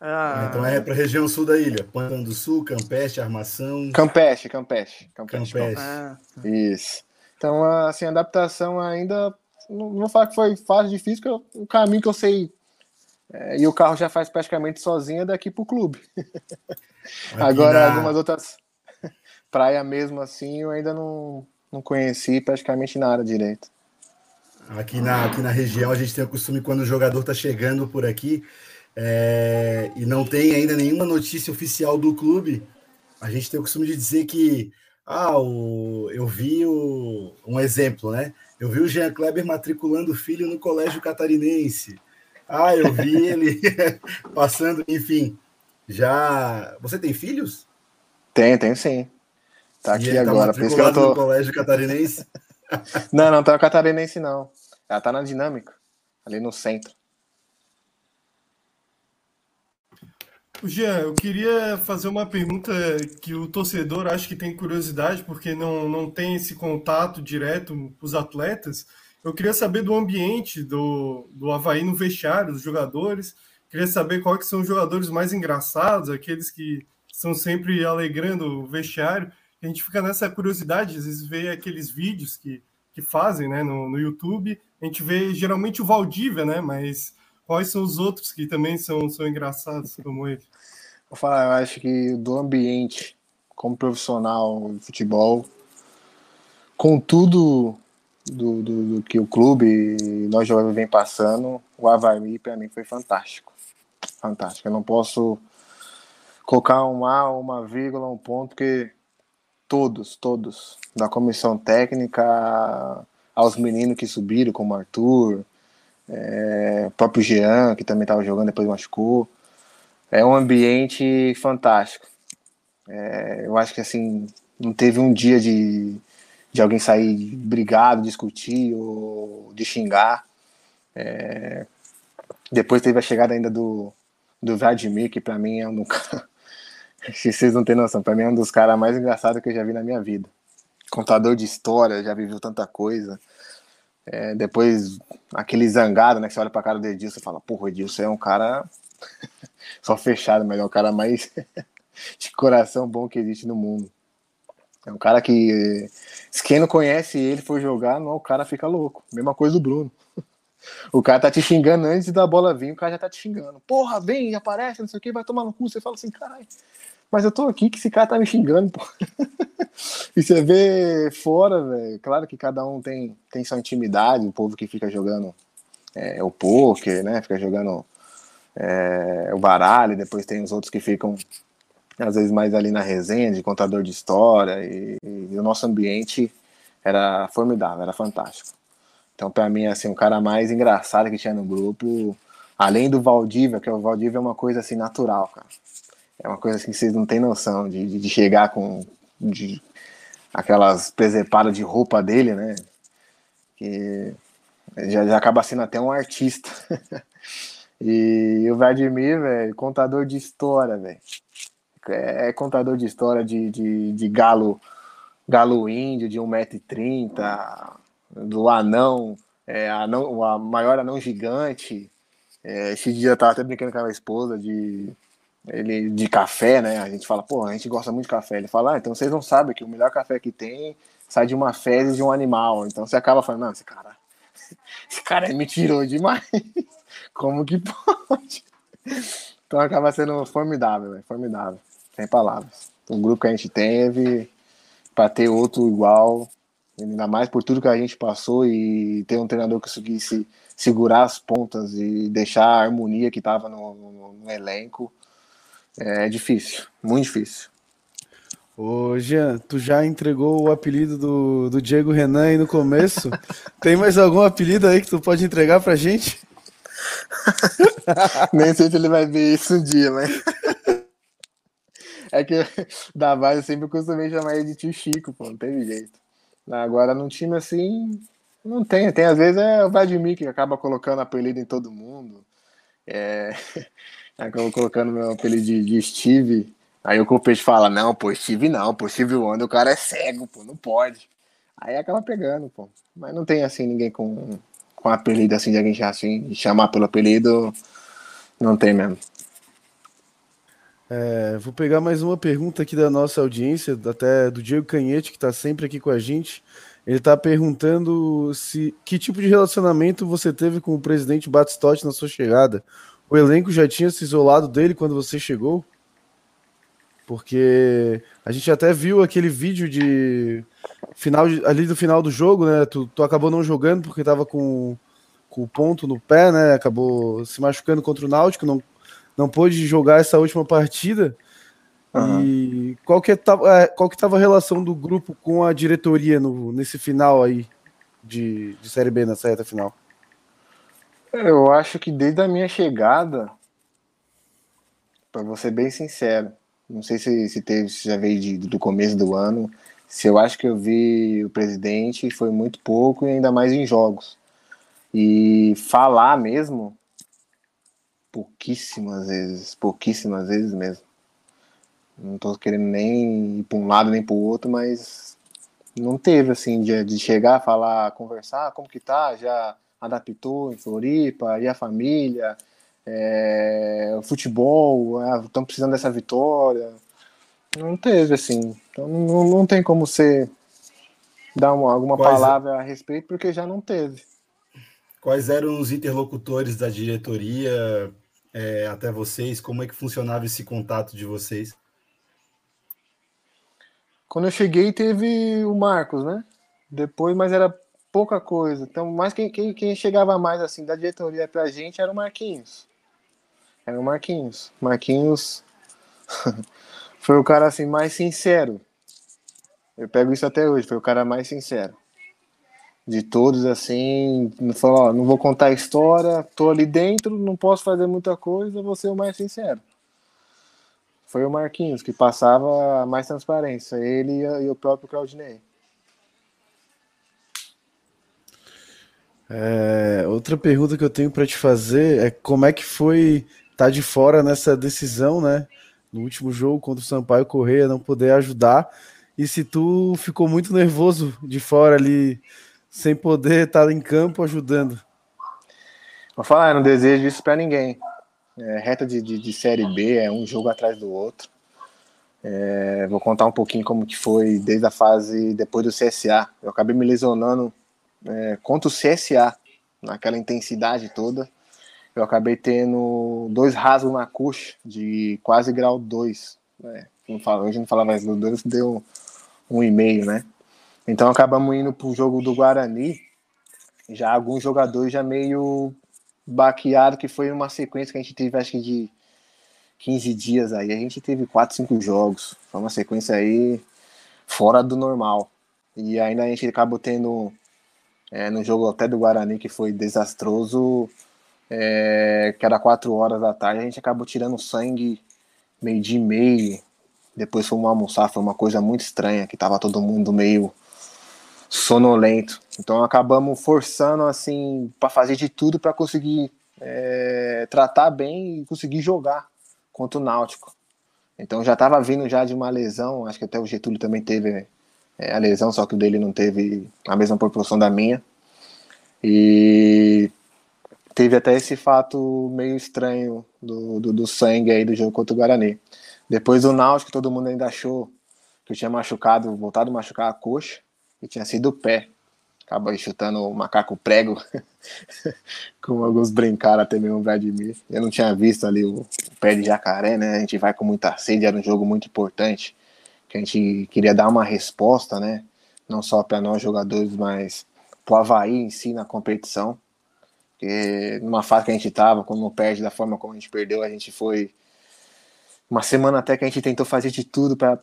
Ah. Então é para a região sul da ilha. Pantano do Sul, Campeste, Armação. Campeste, Campeste. Campeste. Campeste. Ah. Isso. Então, assim, a adaptação ainda. Não vou falar que foi fácil, difícil, porque o caminho que eu sei. É, e o carro já faz praticamente sozinho é daqui para o clube. Agora, algumas outras. praia mesmo assim, eu ainda não, não conheci praticamente nada direito. Aqui na, aqui na região a gente tem o costume quando o jogador tá chegando por aqui é, e não tem ainda nenhuma notícia oficial do clube, a gente tem o costume de dizer que ah, o, eu vi o, um exemplo, né? Eu vi o Jean Kleber matriculando o filho no colégio catarinense. Ah, eu vi ele passando, enfim. Já. Você tem filhos? Tem, tem sim. Tá aqui tá agora. Por isso que eu tô... no colégio catarinense? não, não tá no catarinense, não. Ela tá na dinâmica, ali no centro. Jean, eu queria fazer uma pergunta que o torcedor acho que tem curiosidade, porque não, não tem esse contato direto com os atletas. Eu queria saber do ambiente do, do Havaí no vestiário, dos jogadores. Queria saber quais são os jogadores mais engraçados, aqueles que estão sempre alegrando o vestiário. A gente fica nessa curiosidade, às vezes vê aqueles vídeos que, que fazem né, no, no YouTube. A gente vê geralmente o Valdívia, né? Mas Quais são os outros que também são, são engraçados como ele? Vou falar, eu acho que do ambiente como profissional de futebol, com tudo do, do, do que o clube e nós jovens vem passando, o Havaí para mim foi fantástico. Fantástico. Eu não posso colocar um A, uma vírgula, um ponto, porque todos, todos, da comissão técnica aos meninos que subiram, como Arthur, é, o próprio Jean, que também estava jogando, depois machucou. É um ambiente fantástico. É, eu acho que assim, não teve um dia de, de alguém sair brigado, discutir ou de xingar. É, depois teve a chegada ainda do, do Vladimir, que para mim é um cara. vocês não têm noção, para mim é um dos caras mais engraçados que eu já vi na minha vida. Contador de história, já viveu tanta coisa. É, depois, aquele zangado, né? Que você olha pra cara do Edilson e fala, porra, o Edilson é um cara só fechado, mas é o cara mais de coração bom que existe no mundo. É um cara que, se quem não conhece ele for jogar, não, o cara fica louco. Mesma coisa do Bruno. O cara tá te xingando antes da bola vir, o cara já tá te xingando. Porra, vem, aparece, não sei o que, vai tomar no cu. Você fala assim, caralho, mas eu tô aqui que esse cara tá me xingando, pô. e você vê fora, velho. Claro que cada um tem, tem sua intimidade, o povo que fica jogando é, o poker, né? Fica jogando é, o baralho, depois tem os outros que ficam às vezes mais ali na resenha, de contador de história, e, e o nosso ambiente era formidável, era fantástico. Então, para mim, assim, o cara mais engraçado que tinha no grupo, além do Valdívia, que o Valdívia é uma coisa assim natural, cara. É uma coisa assim que vocês não têm noção de, de chegar com de, aquelas presepadas de roupa dele, né? Que já, já acaba sendo até um artista. e o Vladimir, velho, contador de história, velho. É, é contador de história de, de, de galo galo índio de 1,30m, do anão, é, anão, a maior anão gigante. É, esse dia eu tava até brincando com a minha esposa de ele de café, né? A gente fala, pô, a gente gosta muito de café. Ele fala, ah, então vocês não sabem que o melhor café que tem sai de uma fezes de um animal. Então você acaba falando, não, esse cara, esse cara é mentiroso demais. Como que pode? Então acaba sendo formidável, véio, formidável. Sem palavras. O grupo que a gente teve, para ter outro igual, ainda mais por tudo que a gente passou e ter um treinador que conseguisse segurar as pontas e deixar a harmonia que estava no, no, no elenco é difícil, muito difícil. Ô, Jean, tu já entregou o apelido do, do Diego Renan aí no começo. Tem mais algum apelido aí que tu pode entregar pra gente? Nem sei se ele vai ver isso um dia, mas. É que da base eu sempre costumei chamar ele de tio Chico, pô, não teve jeito. Agora num time assim, não tem. Tem às vezes é o Vladimir que acaba colocando apelido em todo mundo. É... Acabou colocando meu apelido de, de Steve. Aí o Copete fala, não, pô, Steve não, pô, Steve Wonder, o cara é cego, pô, não pode. Aí acaba pegando, pô. Mas não tem assim ninguém com, com apelido assim de alguém já assim, chamar pelo apelido, não tem mesmo. É, vou pegar mais uma pergunta aqui da nossa audiência, até do Diego Canhete, que está sempre aqui com a gente. Ele está perguntando se que tipo de relacionamento você teve com o presidente Batistotti na sua chegada. O elenco já tinha se isolado dele quando você chegou? Porque a gente até viu aquele vídeo de final ali do final do jogo, né? Tu, tu acabou não jogando porque tava com, com o ponto no pé, né? Acabou se machucando contra o Náutico, não, não pôde jogar essa última partida. Uhum. E qual que, tava, é, qual que tava a relação do grupo com a diretoria no, nesse final aí de, de Série B, nessa reta final? Eu acho que desde a minha chegada, para você bem sincero, não sei se, se teve, se já veio de, do começo do ano, se eu acho que eu vi o presidente foi muito pouco e ainda mais em jogos. E falar mesmo, pouquíssimas vezes, pouquíssimas vezes mesmo. Não tô querendo nem ir para um lado nem para o outro, mas não teve assim de, de chegar, falar, conversar, como que tá, já adaptou em Floripa, e a família, é, o futebol, estão ah, precisando dessa vitória. Não teve assim, então não, não tem como você dar uma, alguma Quais... palavra a respeito, porque já não teve. Quais eram os interlocutores da diretoria é, até vocês? Como é que funcionava esse contato de vocês? Quando eu cheguei, teve o Marcos, né? Depois, mas era pouca coisa. Então, mais quem, quem, quem chegava mais assim da diretoria pra gente era o Marquinhos. Era o Marquinhos. Marquinhos foi o cara assim mais sincero. Eu pego isso até hoje, foi o cara mais sincero. De todos, assim, falou, ó, não vou contar a história, tô ali dentro, não posso fazer muita coisa, vou ser o mais sincero foi o Marquinhos que passava mais transparência, ele e o próprio Claudinei. É, outra pergunta que eu tenho para te fazer é como é que foi estar tá de fora nessa decisão, né? No último jogo contra o Sampaio Correia, não poder ajudar. E se tu ficou muito nervoso de fora ali, sem poder estar em campo ajudando? Vou falar, não desejo isso para ninguém. É, reta de, de, de, Série B é um jogo atrás do outro. É, vou contar um pouquinho como que foi desde a fase depois do CSA. Eu acabei me lesionando é, contra o CSA, naquela intensidade toda. Eu acabei tendo dois rasgos na coxa de quase grau 2. Né? Não fala, hoje não falava mais do 2, deu um e meio, né? Então acabamos indo para o jogo do Guarani. Já alguns jogadores já meio baqueado, que foi uma sequência que a gente teve, acho que de 15 dias aí. A gente teve 4, 5 jogos. Foi uma sequência aí fora do normal. E ainda a gente acabou tendo, é, no jogo até do Guarani, que foi desastroso, é, que era 4 horas da tarde, a gente acabou tirando sangue meio dia e meio. Depois fomos almoçar, foi uma coisa muito estranha, que tava todo mundo meio sonolento. Então acabamos forçando assim para fazer de tudo para conseguir é, tratar bem e conseguir jogar contra o Náutico. Então já estava vindo já de uma lesão, acho que até o Getúlio também teve é, a lesão, só que o dele não teve a mesma proporção da minha. E teve até esse fato meio estranho do, do, do sangue aí do jogo contra o Guarani. Depois do Náutico, todo mundo ainda achou que eu tinha machucado, voltado a machucar a coxa e tinha sido o pé. Acaba chutando o macaco prego, como alguns brincaram até mesmo o. Eu não tinha visto ali o pé de jacaré, né? A gente vai com muita sede, era um jogo muito importante, que a gente queria dar uma resposta, né? Não só para nós jogadores, mas para o Havaí em si na competição. Porque numa fase que a gente estava, quando não perde da forma como a gente perdeu, a gente foi uma semana até que a gente tentou fazer de tudo para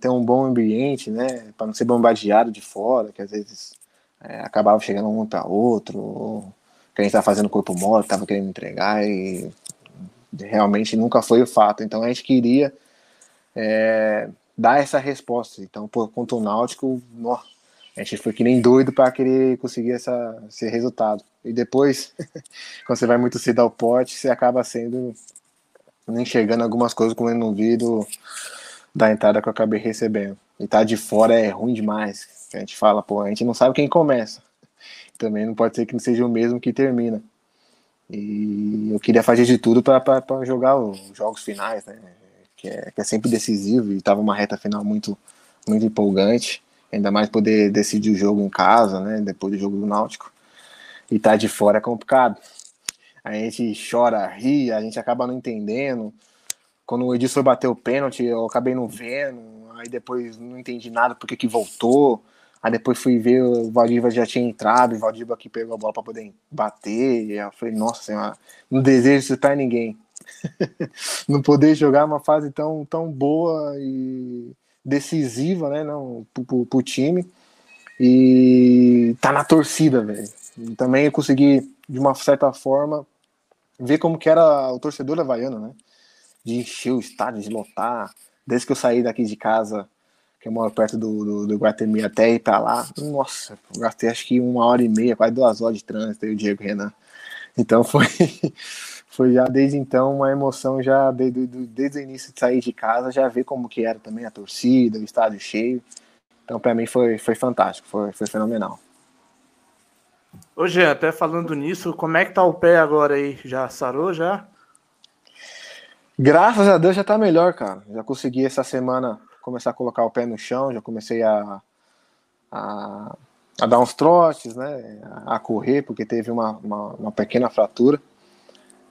ter um bom ambiente, né? Para não ser bombardeado de fora, que às vezes é, acabava chegando um para outro, ou que a gente estava fazendo corpo mole, estava querendo entregar e realmente nunca foi o fato. Então a gente queria é, dar essa resposta. Então, por contra o Náutico, a gente foi que nem doido para querer conseguir essa, esse resultado. E depois, quando você vai muito cedo ao pote, você acaba sendo enxergando algumas coisas como eu não vi do, da entrada que eu acabei recebendo. E tá de fora é ruim demais. A gente fala, pô, a gente não sabe quem começa. Também não pode ser que não seja o mesmo que termina. E eu queria fazer de tudo para jogar os jogos finais, né? Que é, que é sempre decisivo e tava uma reta final muito, muito empolgante. Ainda mais poder decidir o jogo em casa, né? Depois do jogo do Náutico. E tá de fora é complicado a gente chora, ri, a gente acaba não entendendo. quando o Edilson bateu o pênalti, eu acabei não vendo, aí depois não entendi nada porque que voltou. Aí depois fui ver, o Valdívia já tinha entrado, o Valdívia aqui pegou a bola para poder bater. E eu falei, nossa senhora, não desejo isso para ninguém. não poder jogar uma fase tão, tão boa e decisiva, né, não, pro, pro, time. E tá na torcida, velho. Também eu consegui, de uma certa forma, ver como que era o torcedor havaiano, né? De encher o estádio, de lotar. Desde que eu saí daqui de casa, que eu moro perto do, do, do Guatemi até ir pra lá, nossa, gastei acho que uma hora e meia, quase duas horas de trânsito, aí o Diego Renan. Então foi, foi já desde então uma emoção já desde, desde o início de sair de casa, já ver como que era também a torcida, o estádio cheio. Então para mim foi, foi fantástico, foi, foi fenomenal. Ô Jean, até falando nisso, como é que tá o pé agora aí? Já sarou já? Graças a Deus já tá melhor, cara. Já consegui essa semana começar a colocar o pé no chão, já comecei a, a, a dar uns trotes, né? A correr, porque teve uma, uma, uma pequena fratura.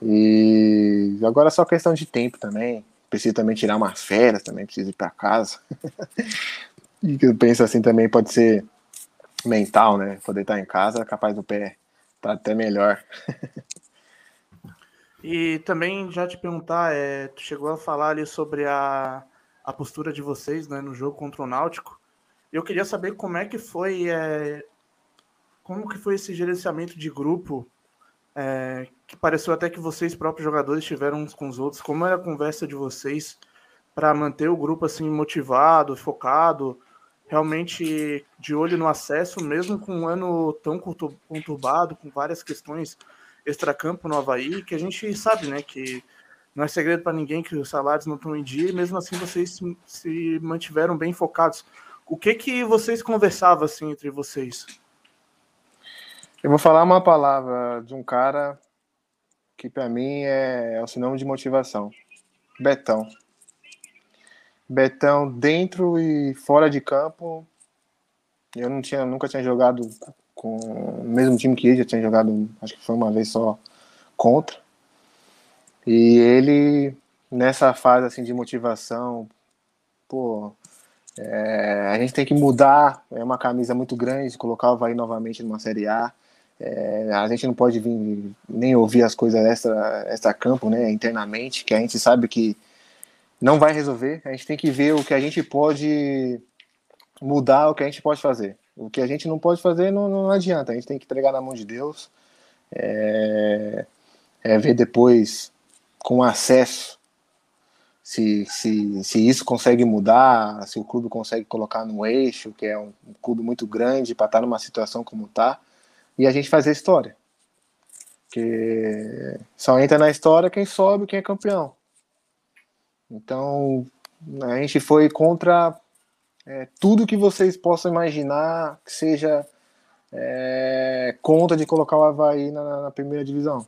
E agora é só questão de tempo também. Preciso também tirar umas férias, também preciso ir para casa. e eu penso assim também pode ser mental, né? Poder estar em casa, capaz do pé tá até melhor. e também já te perguntar, é, tu chegou a falar ali sobre a, a postura de vocês né, no jogo contra o Náutico. Eu queria saber como é que foi é, como que foi esse gerenciamento de grupo, é, que pareceu até que vocês próprios jogadores tiveram uns com os outros. Como era a conversa de vocês para manter o grupo assim motivado, focado, realmente de olho no acesso, mesmo com um ano tão conturbado, com várias questões extracampo no Havaí, que a gente sabe, né, que não é segredo para ninguém que os salários não estão em dia, e mesmo assim vocês se, mantiveram bem focados. O que que vocês conversavam assim entre vocês? Eu vou falar uma palavra de um cara que para mim é, é o sinônimo de motivação. Betão. Betão dentro e fora de campo. Eu não tinha, nunca tinha jogado com o mesmo time que ele, já tinha jogado, acho que foi uma vez só contra. E ele nessa fase assim de motivação, pô, é, a gente tem que mudar, é uma camisa muito grande, colocar o Havaí novamente numa Série A. É, a gente não pode vir nem ouvir as coisas extra, extra campo, né, internamente, que a gente sabe que não vai resolver. A gente tem que ver o que a gente pode mudar, o que a gente pode fazer. O que a gente não pode fazer não, não adianta. A gente tem que entregar na mão de Deus. É, é ver depois com acesso se, se, se isso consegue mudar, se o clube consegue colocar no eixo, que é um, um clube muito grande para estar tá numa situação como está, e a gente fazer história. Porque só entra na história quem sobe, quem é campeão. Então, a gente foi contra é, tudo que vocês possam imaginar que seja é, contra de colocar o Havaí na, na, primeira divisão.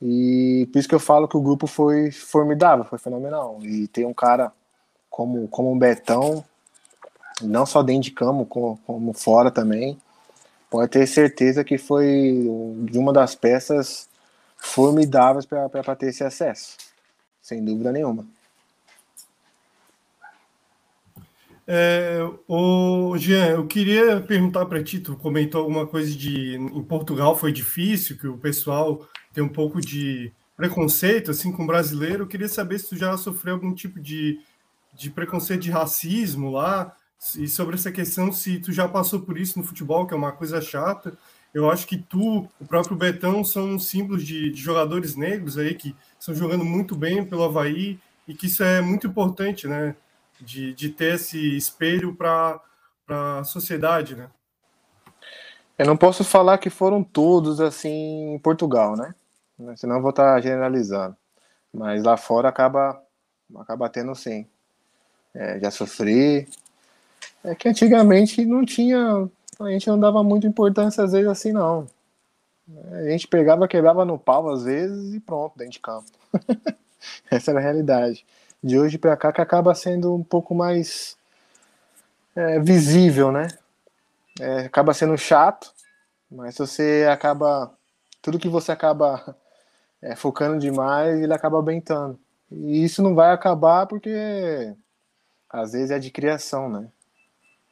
E por isso que eu falo que o grupo foi formidável, foi fenomenal. E ter um cara como, como o Betão, não só dentro de campo, como, como fora também, pode ter certeza que foi de uma das peças formidáveis para ter esse acesso, sem dúvida nenhuma. É, o Jean, eu queria perguntar para ti, tu comentou alguma coisa de em Portugal foi difícil, que o pessoal tem um pouco de preconceito assim com o brasileiro. Eu queria saber se tu já sofreu algum tipo de, de preconceito de racismo lá e sobre essa questão se tu já passou por isso no futebol, que é uma coisa chata. Eu acho que tu, o próprio Betão, são símbolos de, de jogadores negros aí que estão jogando muito bem pelo Havaí e que isso é muito importante, né? de, de ter esse espelho para a sociedade, né? Eu não posso falar que foram todos assim em Portugal, né? Senão eu vou estar generalizando. Mas lá fora acaba, acaba tendo sim. É, já sofri. É que antigamente não tinha. A gente não dava muita importância às vezes assim, não. A gente pegava, quebrava no pau às vezes e pronto, dentro de campo. Essa era a realidade de hoje para cá que acaba sendo um pouco mais é, visível, né? É, acaba sendo chato, mas você acaba tudo que você acaba é, focando demais, ele acaba bentando. E isso não vai acabar porque às vezes é de criação, né?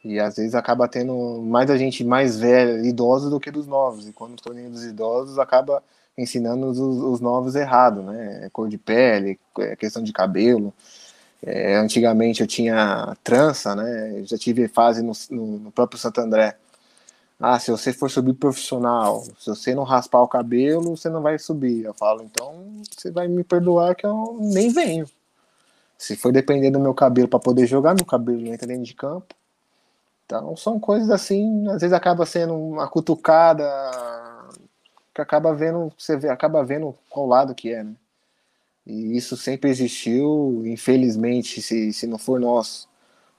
E às vezes acaba tendo mais a gente mais velha, idosos do que dos novos. E quando o torneio dos idosos acaba ensinando os, os novos errado, né? Cor de pele, é, questão de cabelo. É, antigamente eu tinha trança, né? Eu já tive fase no, no, no, próprio Santo André. Ah, se você for subir profissional, se você não raspar o cabelo, você não vai subir. Eu falo, então você vai me perdoar que eu nem venho. Se for depender do meu cabelo para poder jogar, meu cabelo não entra dentro de campo. Então são coisas assim, às vezes acaba sendo uma cutucada que acaba vendo, você vê, acaba vendo qual lado que é, né? E isso sempre existiu, infelizmente, se, se não for nós,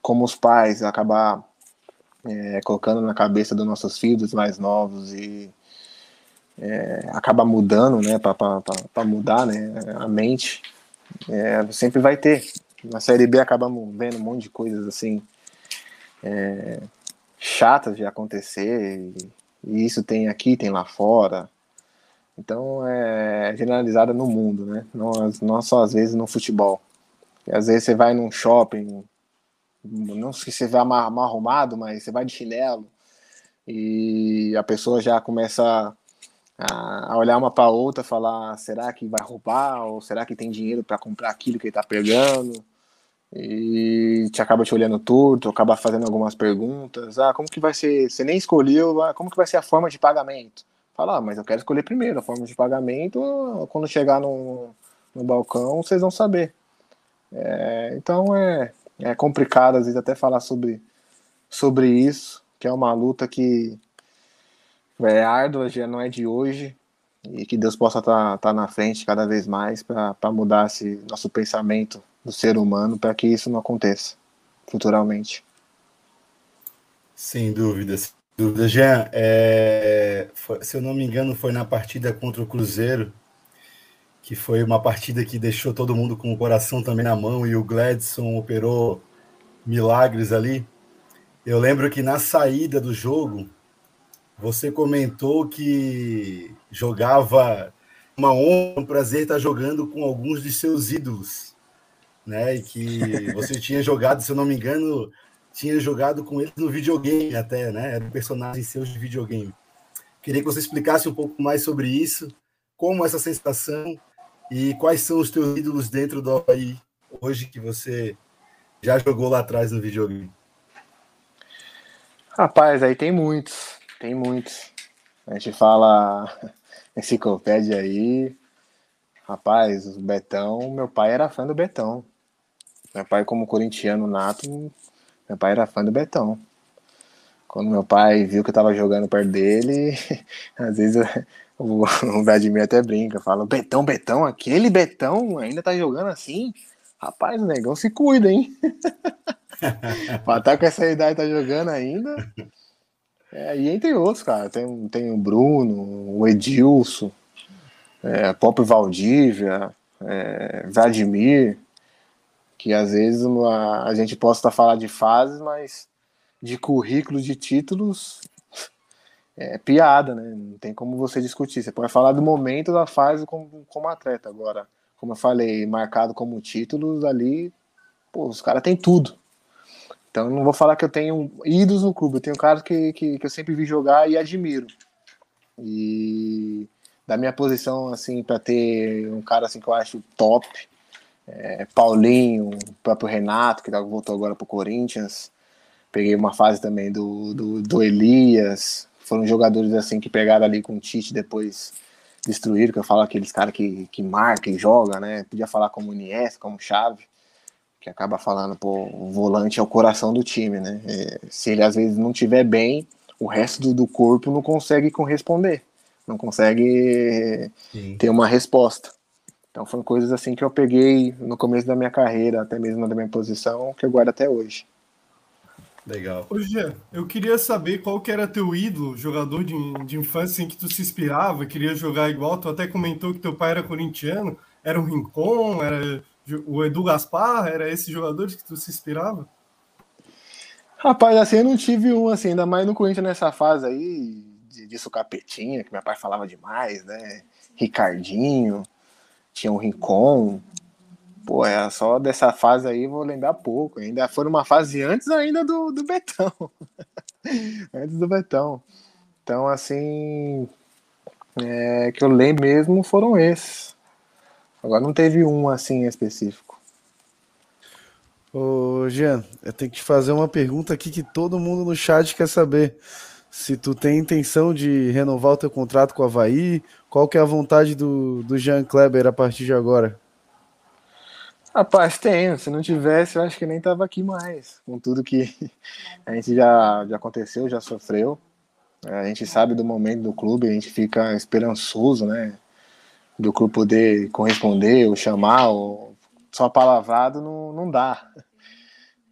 como os pais, acabar é, colocando na cabeça dos nossos filhos mais novos e é, acaba mudando, né, para mudar né, a mente, é, sempre vai ter. Na Série B acabamos vendo um monte de coisas assim é, chatas de acontecer, e, isso tem aqui, tem lá fora. Então é generalizada no mundo, né? Não, não só às vezes no futebol. E às vezes você vai num shopping, não sei se você vai mal, mal arrumado, mas você vai de chinelo e a pessoa já começa a, a olhar uma para outra, falar: será que vai roubar ou será que tem dinheiro para comprar aquilo que ele está pegando? E te acaba te olhando torto, acaba fazendo algumas perguntas. Ah, como que vai ser? Você nem escolheu, ah, como que vai ser a forma de pagamento? Fala, ah, mas eu quero escolher primeiro a forma de pagamento. Quando chegar no, no balcão, vocês vão saber. É, então é, é complicado, às vezes, até falar sobre, sobre isso, que é uma luta que é árdua, já não é de hoje, e que Deus possa estar tá, tá na frente cada vez mais para mudar esse nosso pensamento do ser humano para que isso não aconteça futuramente. Sem dúvidas dúvida. Jean, é, foi, se eu não me engano, foi na partida contra o Cruzeiro, que foi uma partida que deixou todo mundo com o coração também na mão e o Gladson operou milagres ali. Eu lembro que na saída do jogo, você comentou que jogava uma honra, um prazer estar jogando com alguns de seus ídolos, né? E que você tinha jogado, se eu não me engano, tinha jogado com ele no videogame até, né? Era um personagem seu de videogame. Queria que você explicasse um pouco mais sobre isso, como essa sensação e quais são os teus ídolos dentro do Havaí hoje que você já jogou lá atrás no videogame. Rapaz, aí tem muitos, tem muitos. A gente fala enciclopédia aí. Rapaz, o Betão, meu pai era fã do Betão. Meu pai, como corintiano nato, meu pai era fã do Betão. Quando meu pai viu que eu tava jogando perto dele, às vezes o, o Vladimir até brinca, fala, Betão, Betão, aquele Betão ainda tá jogando assim? Rapaz, o negão se cuida, hein? pra estar tá com essa idade tá jogando ainda. É, e entre outros, cara, tem, tem o Bruno, o Edilson, é, Pop Valdívia, é, Vladimir, que às vezes a, a gente possa falando de fases, mas de currículo de títulos é piada, né? Não tem como você discutir. Você pode falar do momento da fase como, como atleta. Agora, como eu falei, marcado como títulos ali, pô, os caras têm tudo. Então não vou falar que eu tenho ídolos no clube, eu tenho caras que, que, que eu sempre vi jogar e admiro. E da minha posição, assim, para ter um cara assim que eu acho top, é, Paulinho, o próprio Renato, que tá, voltou agora para o Corinthians. Peguei uma fase também do, do, do, Elias. Foram jogadores assim que pegaram ali com o Tite depois destruíram, que eu falo aqueles caras que, que marca e joga, né? Podia falar como Nies, como Chave, que acaba falando, pô, o volante é o coração do time, né? É, se ele às vezes não tiver bem, o resto do, do corpo não consegue corresponder, não consegue Sim. ter uma resposta. Então foram coisas assim que eu peguei no começo da minha carreira, até mesmo da minha posição, que eu guardo até hoje. Legal. Ô, eu queria saber qual que era teu ídolo, jogador de, de infância em que tu se inspirava, queria jogar igual, tu até comentou que teu pai era corintiano, era o Rincon, era o Edu Gaspar, era esses jogadores que tu se inspirava? Rapaz, assim, eu não tive um, assim, ainda mais no Corinthians nessa fase aí, de, de sucapetinha, que meu pai falava demais, né, Ricardinho, tinha o Rincon, Pô, é só dessa fase aí, vou lembrar pouco. Ainda foi uma fase antes ainda do, do Betão. antes do Betão. Então, assim, é, que eu lembro mesmo foram esses. Agora não teve um assim específico. Ô, Jean, eu tenho que te fazer uma pergunta aqui que todo mundo no chat quer saber. Se tu tem intenção de renovar o teu contrato com o Havaí, qual que é a vontade do, do Jean Kleber a partir de agora? Rapaz, tenho. Se não tivesse, eu acho que nem tava aqui mais. Com tudo que a gente já, já aconteceu, já sofreu. A gente sabe do momento do clube, a gente fica esperançoso, né? Do clube poder corresponder ou chamar, ou só palavrado não, não dá.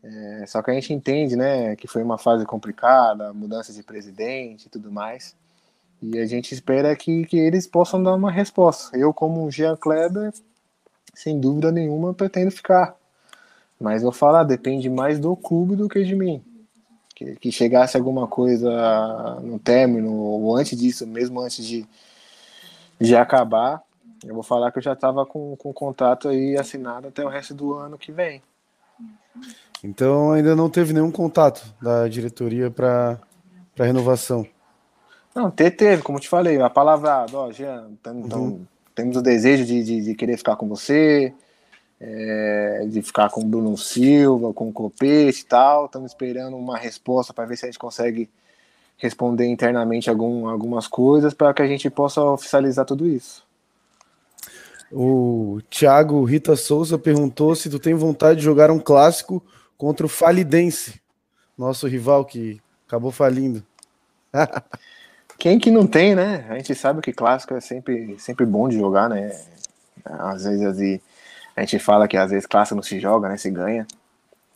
É, só que a gente entende, né, que foi uma fase complicada, mudança de presidente e tudo mais. E a gente espera que, que eles possam dar uma resposta. Eu, como Jean Kleber, sem dúvida nenhuma, pretendo ficar. Mas vou falar, depende mais do clube do que de mim. Que, que chegasse alguma coisa no término, ou antes disso, mesmo antes de, de acabar, eu vou falar que eu já estava com, com o contrato aí assinado até o resto do ano que vem. Então ainda não teve nenhum contato da diretoria para renovação. Não, teve, como te falei, a palavra, ó, Jean, uhum temos o desejo de, de, de querer ficar com você, é, de ficar com o Bruno Silva, com o Copete e tal. Estamos esperando uma resposta para ver se a gente consegue responder internamente algum, algumas coisas para que a gente possa oficializar tudo isso. O Thiago Rita Souza perguntou se tu tem vontade de jogar um clássico contra o Falidense, nosso rival que acabou falindo. Quem que não tem, né? A gente sabe que clássico é sempre, sempre bom de jogar, né? Às vezes, a gente fala que às vezes clássico não se joga, né? Se ganha.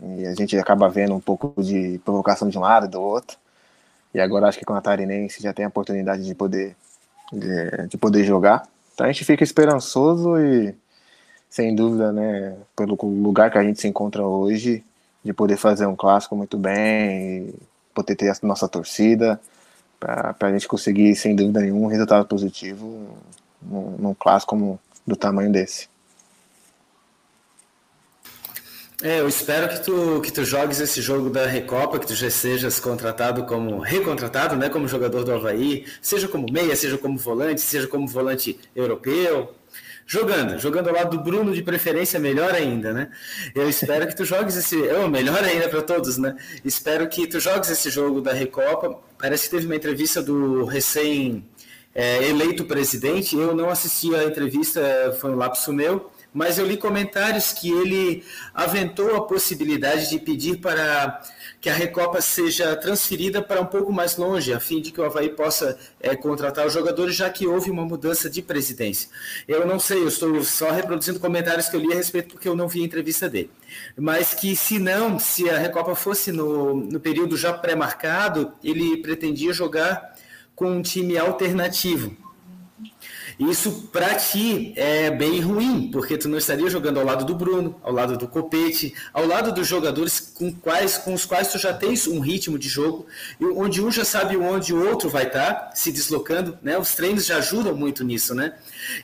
E a gente acaba vendo um pouco de provocação de um lado e do outro. E agora acho que com a Tarinense já tem a oportunidade de poder, de, de poder jogar. Então a gente fica esperançoso e, sem dúvida, né? Pelo lugar que a gente se encontra hoje, de poder fazer um clássico muito bem, poder ter a nossa torcida para a gente conseguir, sem dúvida nenhuma, um resultado positivo num, num clássico como, do tamanho desse. É, eu espero que tu, que tu jogues esse jogo da Recopa, que tu já sejas contratado como recontratado, né, como jogador do Havaí, seja como meia, seja como volante, seja como volante europeu, jogando, jogando ao lado do Bruno de preferência, melhor ainda, né? Eu espero que tu jogues esse, oh, melhor ainda para todos, né? Espero que tu jogues esse jogo da Recopa. Parece que teve uma entrevista do recém é, eleito presidente. Eu não assisti a entrevista, foi um lapso meu mas eu li comentários que ele aventou a possibilidade de pedir para que a Recopa seja transferida para um pouco mais longe, a fim de que o Havaí possa é, contratar os jogadores, já que houve uma mudança de presidência. Eu não sei, eu estou só reproduzindo comentários que eu li a respeito porque eu não vi a entrevista dele. Mas que se não, se a Recopa fosse no, no período já pré-marcado, ele pretendia jogar com um time alternativo isso para ti é bem ruim, porque tu não estaria jogando ao lado do Bruno, ao lado do Copete, ao lado dos jogadores com, quais, com os quais tu já tens um ritmo de jogo, onde um já sabe onde o outro vai estar tá se deslocando, né? Os treinos já ajudam muito nisso, né?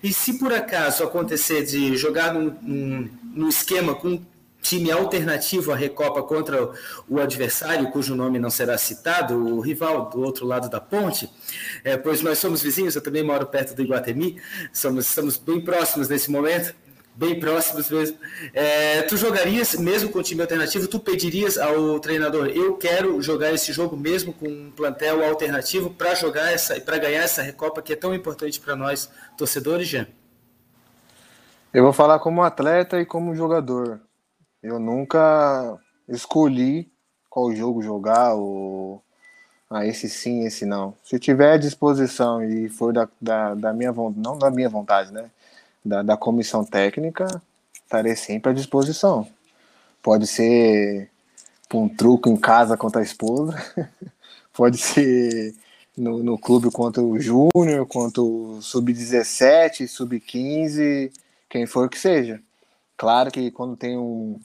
E se por acaso acontecer de jogar num, num, num esquema com time alternativo à Recopa contra o adversário, cujo nome não será citado, o rival do outro lado da ponte, é, pois nós somos vizinhos, eu também moro perto do Iguatemi, somos, estamos bem próximos nesse momento, bem próximos mesmo. É, tu jogarias mesmo com o time alternativo? Tu pedirias ao treinador: eu quero jogar esse jogo mesmo com um plantel alternativo para jogar essa, para ganhar essa Recopa que é tão importante para nós torcedores, Jean? Eu vou falar como atleta e como jogador. Eu nunca escolhi qual jogo jogar, ou ah, esse sim, esse não. Se tiver disposição e for da, da, da minha vontade, não da minha vontade, né? Da, da comissão técnica, estarei sempre à disposição. Pode ser um truco em casa contra a esposa, pode ser no, no clube contra o Júnior, contra o Sub-17, Sub-15, quem for que seja. Claro que quando tem um,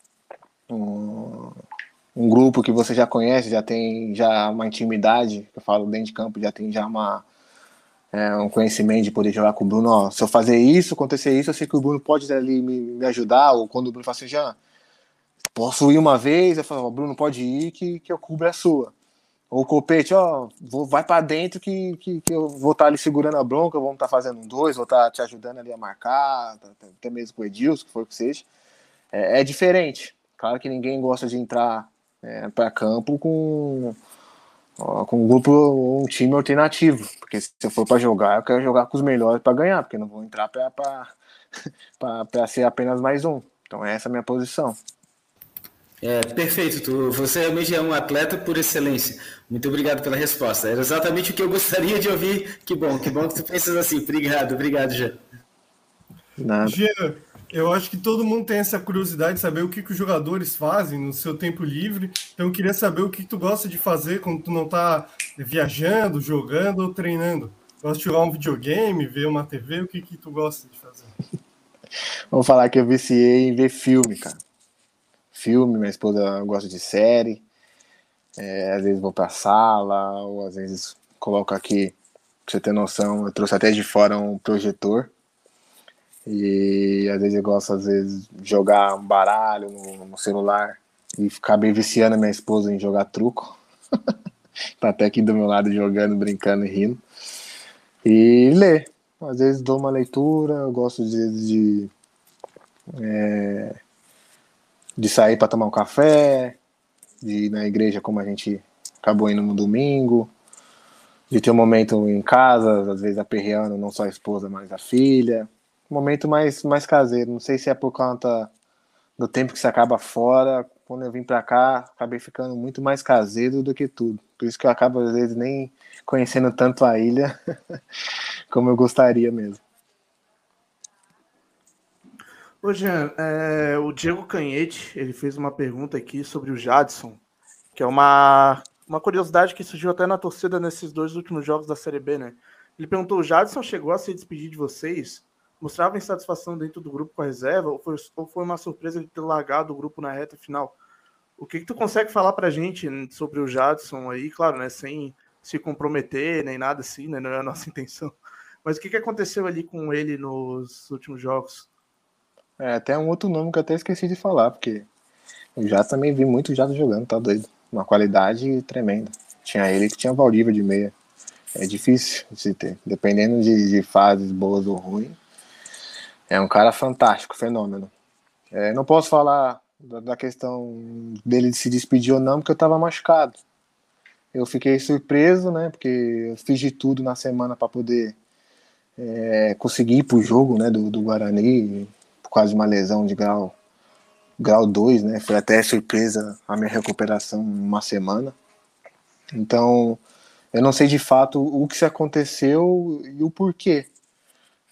um, grupo que você já conhece, já tem já uma intimidade, eu falo dentro de campo, já tem já uma, é, um conhecimento de poder jogar com o Bruno. Ó, se eu fazer isso, acontecer isso, eu sei que o Bruno pode ali me, me ajudar. Ou quando o Bruno fala assim, já posso ir uma vez, eu falo, Bruno pode ir que, que eu cubro a sua. Ou o Copete, ó, vou, vai para dentro que, que, que, eu vou estar tá ali segurando a bronca, vamos estar tá fazendo um dois, vou estar tá te ajudando ali a marcar, tá, tá, até mesmo com o Edilson, que for que seja. É, é diferente. Claro que ninguém gosta de entrar é, para campo com, ó, com um grupo, um time alternativo. Porque se eu for para jogar, eu quero jogar com os melhores para ganhar, porque não vou entrar para ser apenas mais um. Então essa é a minha posição. É, perfeito, tu, você realmente é um atleta por excelência. Muito obrigado pela resposta. Era exatamente o que eu gostaria de ouvir. Que bom, que bom que tu pensas assim. Obrigado, obrigado, Jean. Nada. Jean, eu acho que todo mundo tem essa curiosidade de saber o que, que os jogadores fazem no seu tempo livre. Então eu queria saber o que, que tu gosta de fazer quando tu não está viajando, jogando ou treinando. Gosta de jogar um videogame, ver uma TV? O que, que tu gosta de fazer? Vamos falar que eu viciei em ver filme, cara filme, minha esposa gosta de série. É, às vezes vou pra sala, ou às vezes coloco aqui, pra você ter noção, eu trouxe até de fora um projetor. E às vezes eu gosto, às vezes, jogar um baralho no, no celular e acabei viciando minha esposa em jogar truco. tá até aqui do meu lado jogando, brincando e rindo. E ler. Às vezes dou uma leitura, eu gosto às vezes de é, de sair para tomar um café, de ir na igreja como a gente acabou indo no domingo, de ter um momento em casa, às vezes aperreando não só a esposa, mas a filha. Momento mais, mais caseiro. Não sei se é por conta do tempo que você acaba fora. Quando eu vim para cá, acabei ficando muito mais caseiro do que tudo. Por isso que eu acabo, às vezes, nem conhecendo tanto a ilha como eu gostaria mesmo. Ô Jean, é, o Diego Canhete, ele fez uma pergunta aqui sobre o Jadson, que é uma, uma curiosidade que surgiu até na torcida nesses dois últimos jogos da Série B, né? Ele perguntou, o Jadson chegou a se despedir de vocês? Mostrava insatisfação dentro do grupo com a reserva? Ou foi, ou foi uma surpresa de ter largado o grupo na reta final? O que, que tu consegue falar pra gente sobre o Jadson aí? Claro, né? Sem se comprometer, nem nada assim, né? Não é a nossa intenção. Mas o que, que aconteceu ali com ele nos últimos jogos? É, até um outro nome que eu até esqueci de falar, porque eu já também vi muito Jado jogando, tá doido. Uma qualidade tremenda. Tinha ele que tinha Valdívia de meia. É difícil de se ter. Dependendo de, de fases boas ou ruins. É um cara fantástico, fenômeno. É, não posso falar da, da, questão dele de se despedir ou não, porque eu tava machucado. Eu fiquei surpreso, né? Porque eu fiz de tudo na semana para poder é, conseguir ir pro jogo, né? Do, do Guarani por causa de uma lesão de grau grau 2, né? Foi até surpresa a minha recuperação em uma semana. Então, eu não sei de fato o que se aconteceu e o porquê.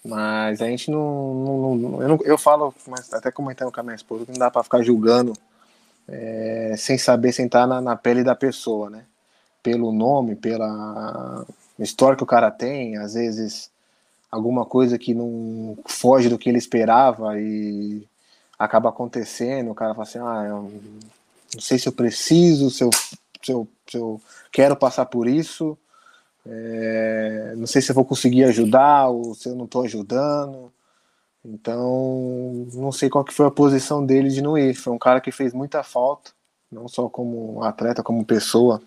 Mas a gente não. não, não eu, não, eu falo, mas até comentando com a minha esposa, que não dá para ficar julgando é, sem saber sentar na, na pele da pessoa, né? Pelo nome, pela história que o cara tem, às vezes alguma coisa que não foge do que ele esperava e acaba acontecendo, o cara fala assim, ah, eu não sei se eu preciso, se eu, se eu, se eu quero passar por isso, é, não sei se eu vou conseguir ajudar ou se eu não estou ajudando. Então, não sei qual que foi a posição dele de não ir. Foi um cara que fez muita falta, não só como atleta, como pessoa,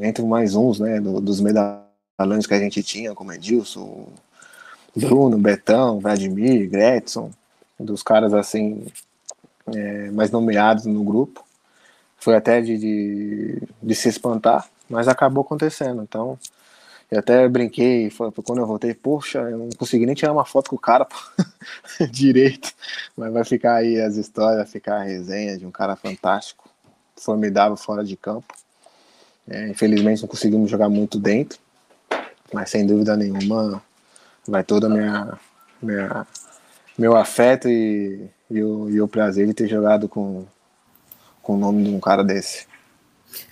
entre mais uns, né, dos medalhões que a gente tinha, como Edilson, Bruno, Betão, Vladimir, Gretson, dos caras assim é, mais nomeados no grupo. Foi até de, de, de, se espantar, mas acabou acontecendo. Então, eu até brinquei, quando eu voltei, poxa, eu não consegui nem tirar uma foto com o cara direito, mas vai ficar aí as histórias, vai ficar a resenha de um cara fantástico, formidável fora de campo. É, infelizmente não conseguimos jogar muito dentro, mas sem dúvida nenhuma, vai toda a minha, minha meu afeto e, e, o, e o prazer de ter jogado com, com o nome de um cara desse.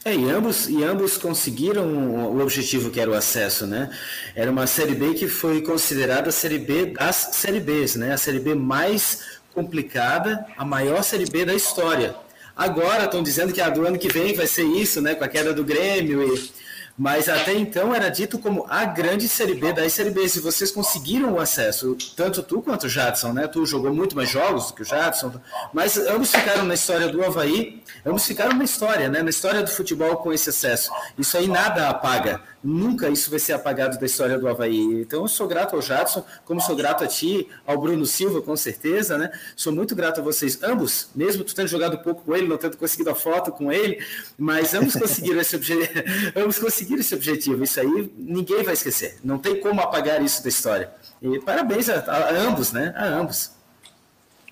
É, e ambos, e ambos conseguiram o objetivo que era o acesso, né? Era uma Série B que foi considerada a Série B das Série Bs, né? A Série B mais complicada, a maior Série B da história. Agora estão dizendo que a do ano que vem vai ser isso, né? Com a queda do Grêmio e Mas até então era dito como a grande Série B da Série B. Se vocês conseguiram o acesso, tanto tu quanto o Jadson, né? Tu jogou muito mais jogos do que o Jadson, mas ambos ficaram na história do Havaí, ambos ficaram na história, né? Na história do futebol com esse acesso. Isso aí nada apaga. Nunca isso vai ser apagado da história do Havaí. Então eu sou grato ao Jadson, como sou grato a ti, ao Bruno Silva, com certeza, né? Sou muito grato a vocês, ambos, mesmo tu tendo jogado pouco com ele, não tendo conseguido a foto com ele, mas ambos conseguiram esse objetivo. ambos conseguiram esse objetivo. Isso aí ninguém vai esquecer. Não tem como apagar isso da história. E parabéns a, a ambos, né? A ambos.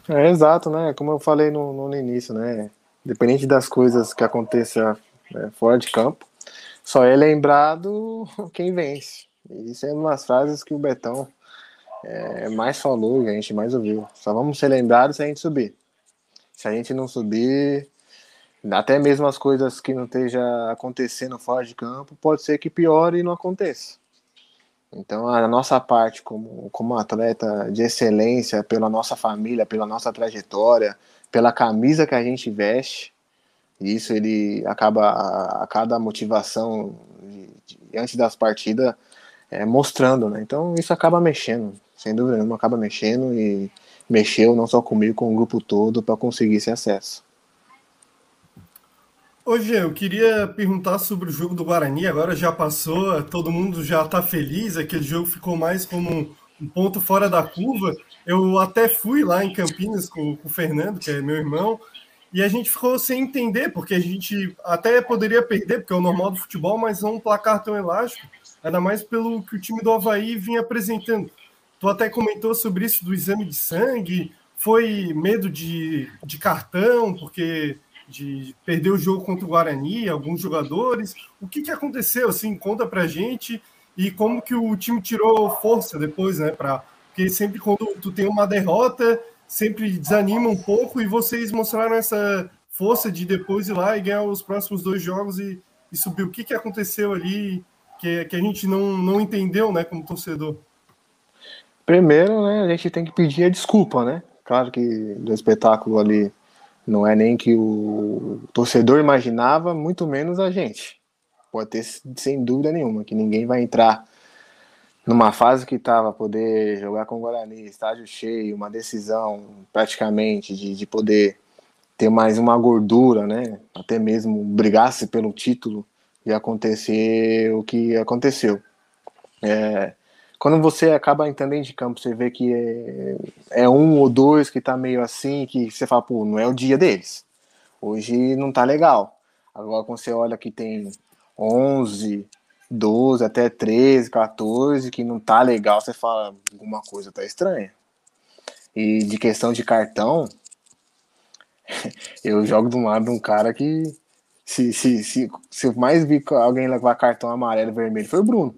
É exato, né? Como eu falei no, no início, né? Independente das coisas que aconteçam é, fora de campo, só é lembrado quem vence. Isso é uma das frases que o Betão é, mais falou, que a gente mais ouviu. Só vamos ser lembrados se a gente subir. Se a gente não subir, até mesmo as coisas que não esteja acontecendo fora de campo, pode ser que piore e não aconteça. Então, a nossa parte como, como atleta de excelência, pela nossa família, pela nossa trajetória, pela camisa que a gente veste, isso ele acaba a, a cada motivação de, de, antes das partidas é, mostrando, né? Então isso acaba mexendo, sem dúvida nenhuma, acaba mexendo e mexeu não só comigo, com o grupo todo para conseguir esse acesso. Hoje eu queria perguntar sobre o jogo do Guarani. Agora já passou, todo mundo já está feliz. Aquele jogo ficou mais como um ponto fora da curva. Eu até fui lá em Campinas com, com o Fernando, que é meu irmão, e a gente ficou sem entender, porque a gente até poderia perder, porque é o normal do futebol, mas não um placar tão elástico, ainda mais pelo que o time do Havaí vinha apresentando. Tu até comentou sobre isso do exame de sangue, foi medo de, de cartão, porque de perder o jogo contra o Guarani, alguns jogadores. O que, que aconteceu? Assim, conta pra gente e como que o time tirou força depois, né? Pra, porque sempre quando tu tem uma derrota, sempre desanima um pouco e vocês mostraram essa força de depois ir lá e ganhar os próximos dois jogos e, e subir. O que, que aconteceu ali que, que a gente não, não entendeu, né, como torcedor? Primeiro, né, a gente tem que pedir a desculpa, né? Claro que do espetáculo ali não é nem que o torcedor imaginava, muito menos a gente. Pode ter sem dúvida nenhuma que ninguém vai entrar numa fase que estava poder jogar com o Guarani, estádio cheio, uma decisão praticamente de, de poder ter mais uma gordura, né? Até mesmo brigasse pelo título e acontecer o que aconteceu. É, quando você acaba entrando dentro de campo, você vê que é, é um ou dois que tá meio assim, que você fala, pô, não é o dia deles. Hoje não tá legal. Agora, quando você olha que tem 11, 12 até 13, 14, que não tá legal, você fala, alguma coisa tá estranha. E de questão de cartão, eu jogo do lado de um cara que se, se, se, se eu mais vi alguém levar cartão amarelo vermelho foi o Bruno.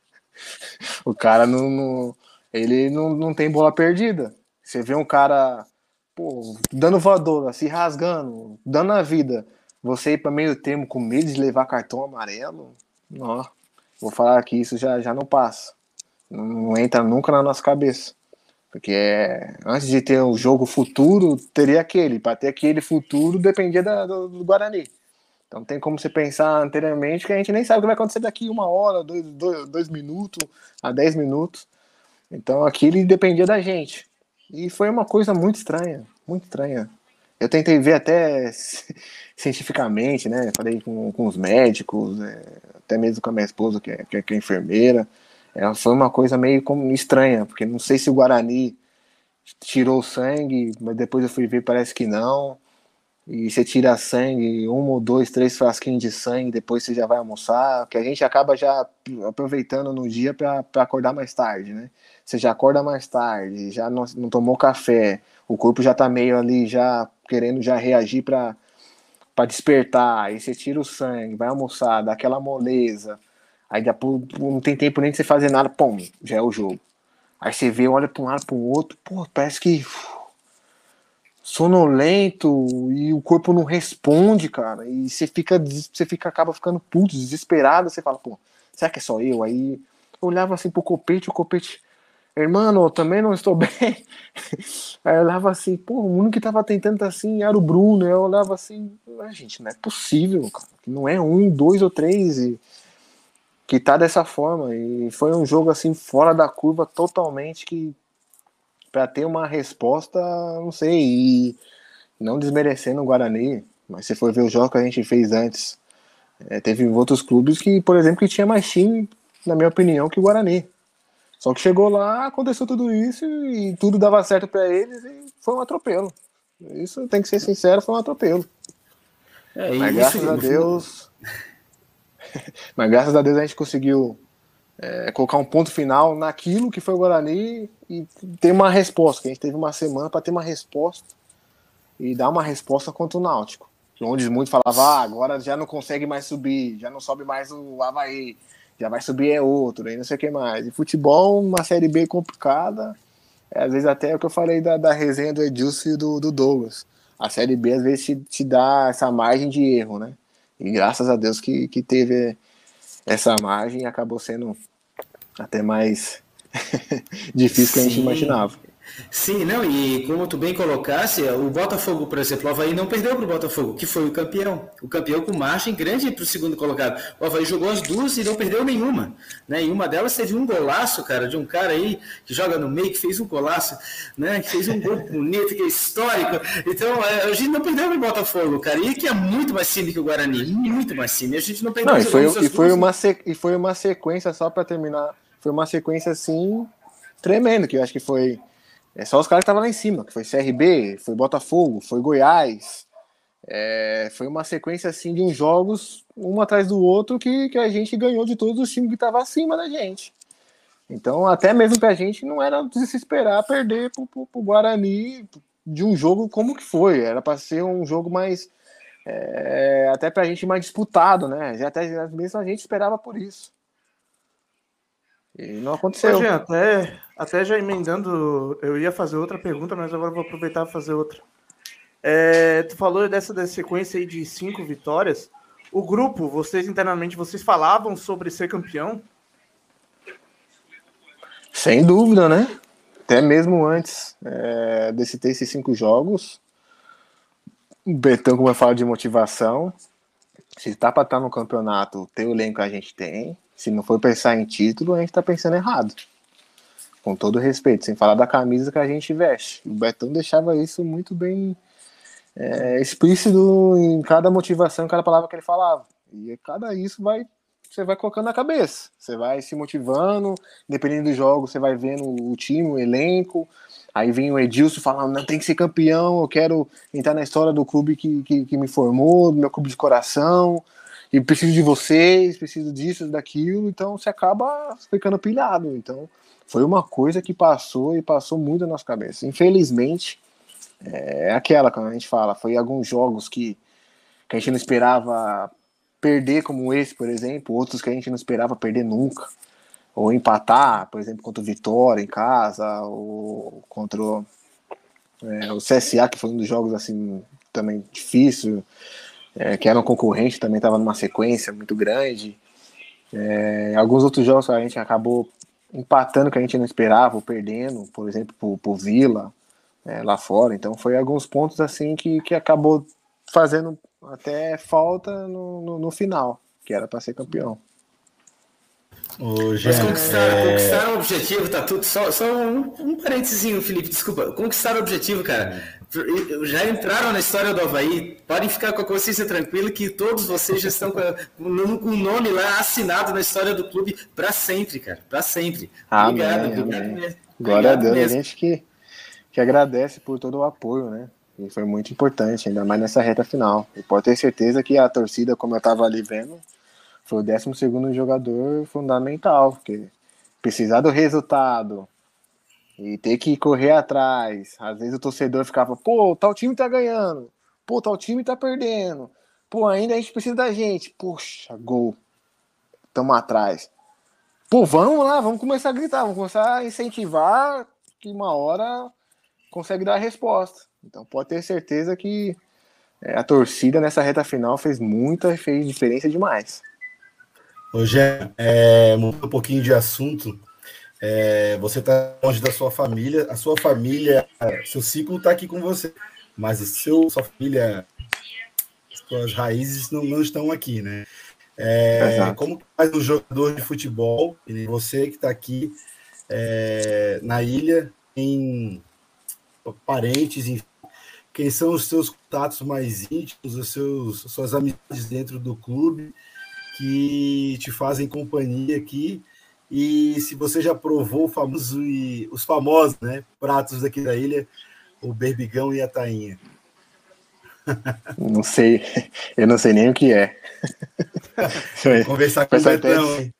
o cara não, não, ele não, não tem bola perdida. Você vê um cara pô, dando voadora, se rasgando, dando a vida. Você ir para meio termo com medo de levar cartão amarelo, não, vou falar que isso já, já não passa. Não, não entra nunca na nossa cabeça. Porque é, antes de ter o jogo futuro, teria aquele. Para ter aquele futuro, dependia da, do, do, Guarani. Então tem como você pensar anteriormente que a gente nem sabe o que vai acontecer daqui uma hora, dois, dois, dois minutos, a dez minutos. Então aquilo dependia da gente. E foi uma coisa muito estranha, muito estranha. Eu tentei ver até cientificamente, né? Falei com, com os médicos, é, até mesmo com a minha esposa, que é, que é, que é enfermeira. Ela foi uma coisa meio como estranha, porque não sei se o Guarani tirou sangue, mas depois eu fui ver, parece que não. E você tira sangue, um ou dois, três frasquinhos de sangue, depois você já vai almoçar, que a gente acaba já aproveitando no dia para acordar mais tarde, né? Você já acorda mais tarde, já não, não tomou café, o corpo já tá meio ali, já querendo já reagir para para despertar, aí você tira o sangue, vai almoçar, dá aquela moleza, aí depois não tem tempo nem de você fazer nada, pum, já é o jogo. Aí você vê, olha para um lado, para o outro, pô, parece que sonolento e o corpo não responde, cara, e você fica, você fica, acaba ficando puto, desesperado, você fala, pô, será que é só eu? Aí eu olhava assim pro copete, o copete Irmão, também não estou bem. Aí eu olhava assim, pô, o único que tava tentando tá assim era o Bruno. Eu olhava assim, ah, gente, não é possível, cara. Não é um, dois ou três. E que tá dessa forma. E foi um jogo assim fora da curva totalmente que para ter uma resposta, não sei, e não desmerecendo o Guarani, mas se for ver o jogo que a gente fez antes, é, teve outros clubes que, por exemplo, que tinha mais time, na minha opinião, que o Guarani. Só que chegou lá, aconteceu tudo isso e tudo dava certo para eles e foi um atropelo. Isso tem que ser sincero, foi um atropelo. É, Mas graças a Deus. Mas graças a Deus a gente conseguiu é, colocar um ponto final naquilo que foi o Guarani e ter uma resposta. Que a gente teve uma semana para ter uma resposta e dar uma resposta contra o Náutico. Onde muitos falavam, ah, agora já não consegue mais subir, já não sobe mais o Havaí, já vai subir é outro, e não sei o que mais. E futebol, uma série B complicada, é, às vezes até é o que eu falei da, da resenha do Edilson e do, do Douglas. A série B às vezes te, te dá essa margem de erro, né? E graças a Deus que, que teve essa margem e acabou sendo até mais difícil que a gente imaginava. Sim, não, e como tu bem colocasse, o Botafogo, por exemplo, o Havaí não perdeu para o Botafogo, que foi o campeão. O campeão com margem grande para o segundo colocado. O Havaí jogou as duas e não perdeu nenhuma. Né? E uma delas teve um golaço, cara, de um cara aí que joga no meio, que fez um golaço, né? Que fez um gol bonito, que é histórico. Então, é, a gente não perdeu para o Botafogo, cara. E que é muito mais time que o Guarani, muito mais time. A gente não perdeu. Não, e foi, e foi, uma, e foi uma sequência, só para terminar, foi uma sequência assim tremendo, que eu acho que foi é só os caras que estavam lá em cima, que foi CRB, foi Botafogo, foi Goiás. É, foi uma sequência assim de uns jogos, um atrás do outro, que, que a gente ganhou de todos os times que estavam acima da gente. Então, até mesmo pra gente, não era de se esperar perder pro, pro Guarani de um jogo como que foi. Era para ser um jogo mais. É, até pra gente mais disputado, né? Já até mesmo a gente esperava por isso. E não aconteceu. Hoje, até, até já emendando, eu ia fazer outra pergunta, mas agora vou aproveitar para fazer outra. É, tu falou dessa, dessa sequência aí de cinco vitórias. O grupo, vocês internamente, vocês falavam sobre ser campeão? Sem dúvida, né? Até mesmo antes é, desse ter esses cinco jogos, o Betão, como eu falo de motivação, se tá para estar no campeonato, ter o elenco que a gente tem, se não for pensar em título, a gente tá pensando errado. Com todo respeito, sem falar da camisa que a gente veste. O Betão deixava isso muito bem é, explícito em cada motivação, em cada palavra que ele falava. E cada isso vai você vai colocando na cabeça. Você vai se motivando, dependendo do jogo, você vai vendo o time, o elenco. Aí vem o Edilson falando, não tem que ser campeão, eu quero entrar na história do clube que, que, que me formou, do meu clube de coração e preciso de vocês, preciso disso, daquilo, então você acaba ficando pilhado. Então, foi uma coisa que passou e passou muito na nossa cabeça. Infelizmente, é aquela que a gente fala, foi alguns jogos que, que a gente não esperava perder, como esse, por exemplo, outros que a gente não esperava perder nunca. Ou empatar, por exemplo, contra o Vitória em casa, ou contra o, é, o CSA, que foi um dos jogos assim também difícil é, que era um concorrente, também estava numa sequência muito grande. É, alguns outros jogos a gente acabou empatando que a gente não esperava, ou perdendo, por exemplo, por, por Vila, é, lá fora. Então foi alguns pontos assim que, que acabou fazendo até falta no, no, no final, que era para ser campeão. Ô, Mas conquistaram, é... conquistaram o objetivo, tá tudo. Só, só um, um parênteses, Felipe, desculpa. Conquistaram o objetivo, cara. Já entraram na história do Havaí. Podem ficar com a consciência tranquila que todos vocês já estão com, o nome lá assinado na história do clube para sempre, cara. Para sempre. Obrigado, amém, obrigado mesmo. Glória obrigado a Deus, mesmo. a gente que, que agradece por todo o apoio, né? E foi muito importante, ainda mais nessa reta final. E pode ter certeza que a torcida, como eu estava ali vendo, foi o 12 jogador fundamental, porque precisar do resultado e ter que correr atrás. Às vezes o torcedor ficava, pô, tal time tá ganhando, pô, tal time tá perdendo, pô, ainda a gente precisa da gente, poxa, gol, tamo atrás. Pô, vamos lá, vamos começar a gritar, vamos começar a incentivar que uma hora consegue dar a resposta. Então pode ter certeza que é, a torcida nessa reta final fez muita, fez diferença demais. Hoje é, um pouquinho de assunto. É, você está longe da sua família, a sua família, seu ciclo está aqui com você, mas seu, sua família, suas raízes não, não estão aqui, né? É, como faz um jogador de futebol, você que está aqui é, na ilha, em parentes, enfim, quem são os seus contatos mais íntimos, os seus, suas amizades dentro do clube que te fazem companhia aqui e se você já provou famoso e os famosos, né, pratos daqui da ilha, o berbigão e a tainha. Não sei, eu não sei nem o que é. Conversar com o Betão. Até,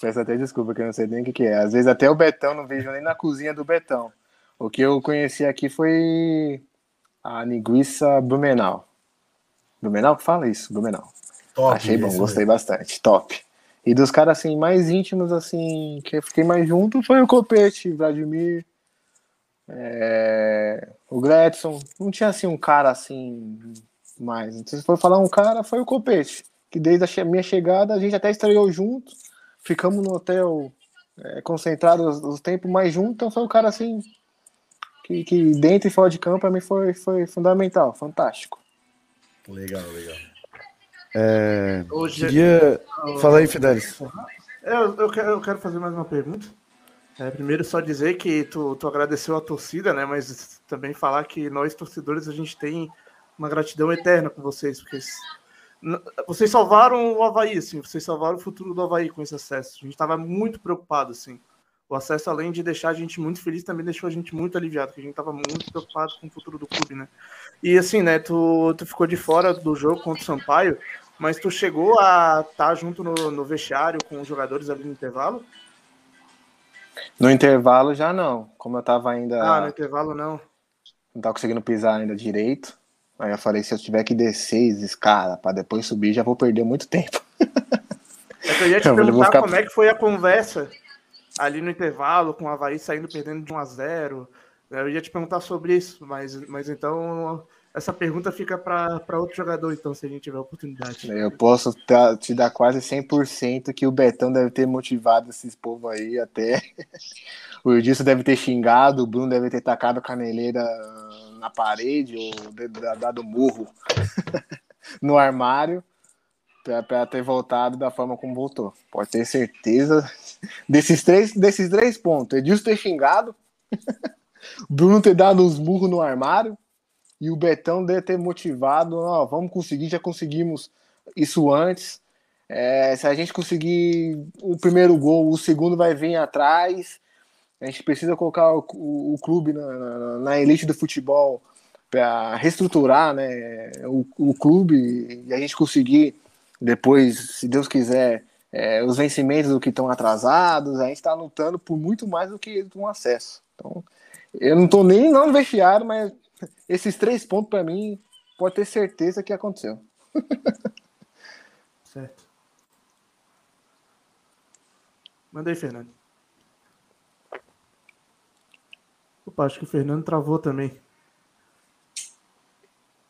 peço até desculpa que eu não sei nem o que é. Às vezes até o Betão não vejo nem na cozinha do Betão. O que eu conheci aqui foi a linguiça Blumenau. Blumenau que fala isso, Blumenau. Top, Achei bom, gostei mesmo. bastante. Top. E dos caras assim mais íntimos assim que eu fiquei mais junto foi o Copete, Vladimir, é... o Gretson. Não tinha assim um cara assim mais. Então, se for falar um cara, foi o Copete, que desde a minha chegada a gente até estreou junto, ficamos no hotel é, concentrados os tempos mais juntos, então foi o cara assim que, que dentro e fora de campo para mim foi, foi fundamental, fantástico. Legal, legal. É, Hoje, queria... Fala aí, Fidelis. É, eu, eu, quero, eu quero fazer mais uma pergunta. É, primeiro, só dizer que tu, tu agradeceu a torcida, né? Mas também falar que nós, torcedores, a gente tem uma gratidão eterna com vocês, porque vocês salvaram o Havaí, assim, vocês salvaram o futuro do Havaí com esse acesso. A gente estava muito preocupado, assim. O acesso, além de deixar a gente muito feliz, também deixou a gente muito aliviado, porque a gente estava muito preocupado com o futuro do clube, né? E assim, né, tu, tu ficou de fora do jogo contra o Sampaio, mas tu chegou a estar tá junto no, no vestiário com os jogadores ali no intervalo? No intervalo já não. Como eu tava ainda. Ah, no intervalo não. Não tava conseguindo pisar ainda direito. Aí eu falei, se eu tiver que descer escala para depois subir, já vou perder muito tempo. É eu ia te perguntar ficar... como é que foi a conversa ali no intervalo, com o Havaí saindo perdendo de 1 a 0 Eu ia te perguntar sobre isso, mas, mas então essa pergunta fica para outro jogador, então, se a gente tiver oportunidade. Eu posso te dar quase 100% que o Betão deve ter motivado esses povo aí até. O Edilson deve ter xingado, o Bruno deve ter tacado caneleira na parede ou dado murro no armário para ter voltado da forma como voltou. Pode ter certeza desses três, desses três pontos. Edilson ter xingado, Bruno ter dado uns murros no armário e o Betão deve ter motivado, ó, vamos conseguir, já conseguimos isso antes. É, se a gente conseguir o primeiro gol, o segundo vai vir atrás. A gente precisa colocar o, o, o clube na, na, na, elite do futebol para reestruturar né, o, o, clube e a gente conseguir depois, se Deus quiser, é, os vencimentos do que estão atrasados. A gente está lutando por muito mais do que um acesso. Então, eu não estou nem no vestiário, mas esses três pontos, para mim, pode ter certeza que aconteceu. certo. Manda aí, Fernando. Opa, acho que o Fernando travou também.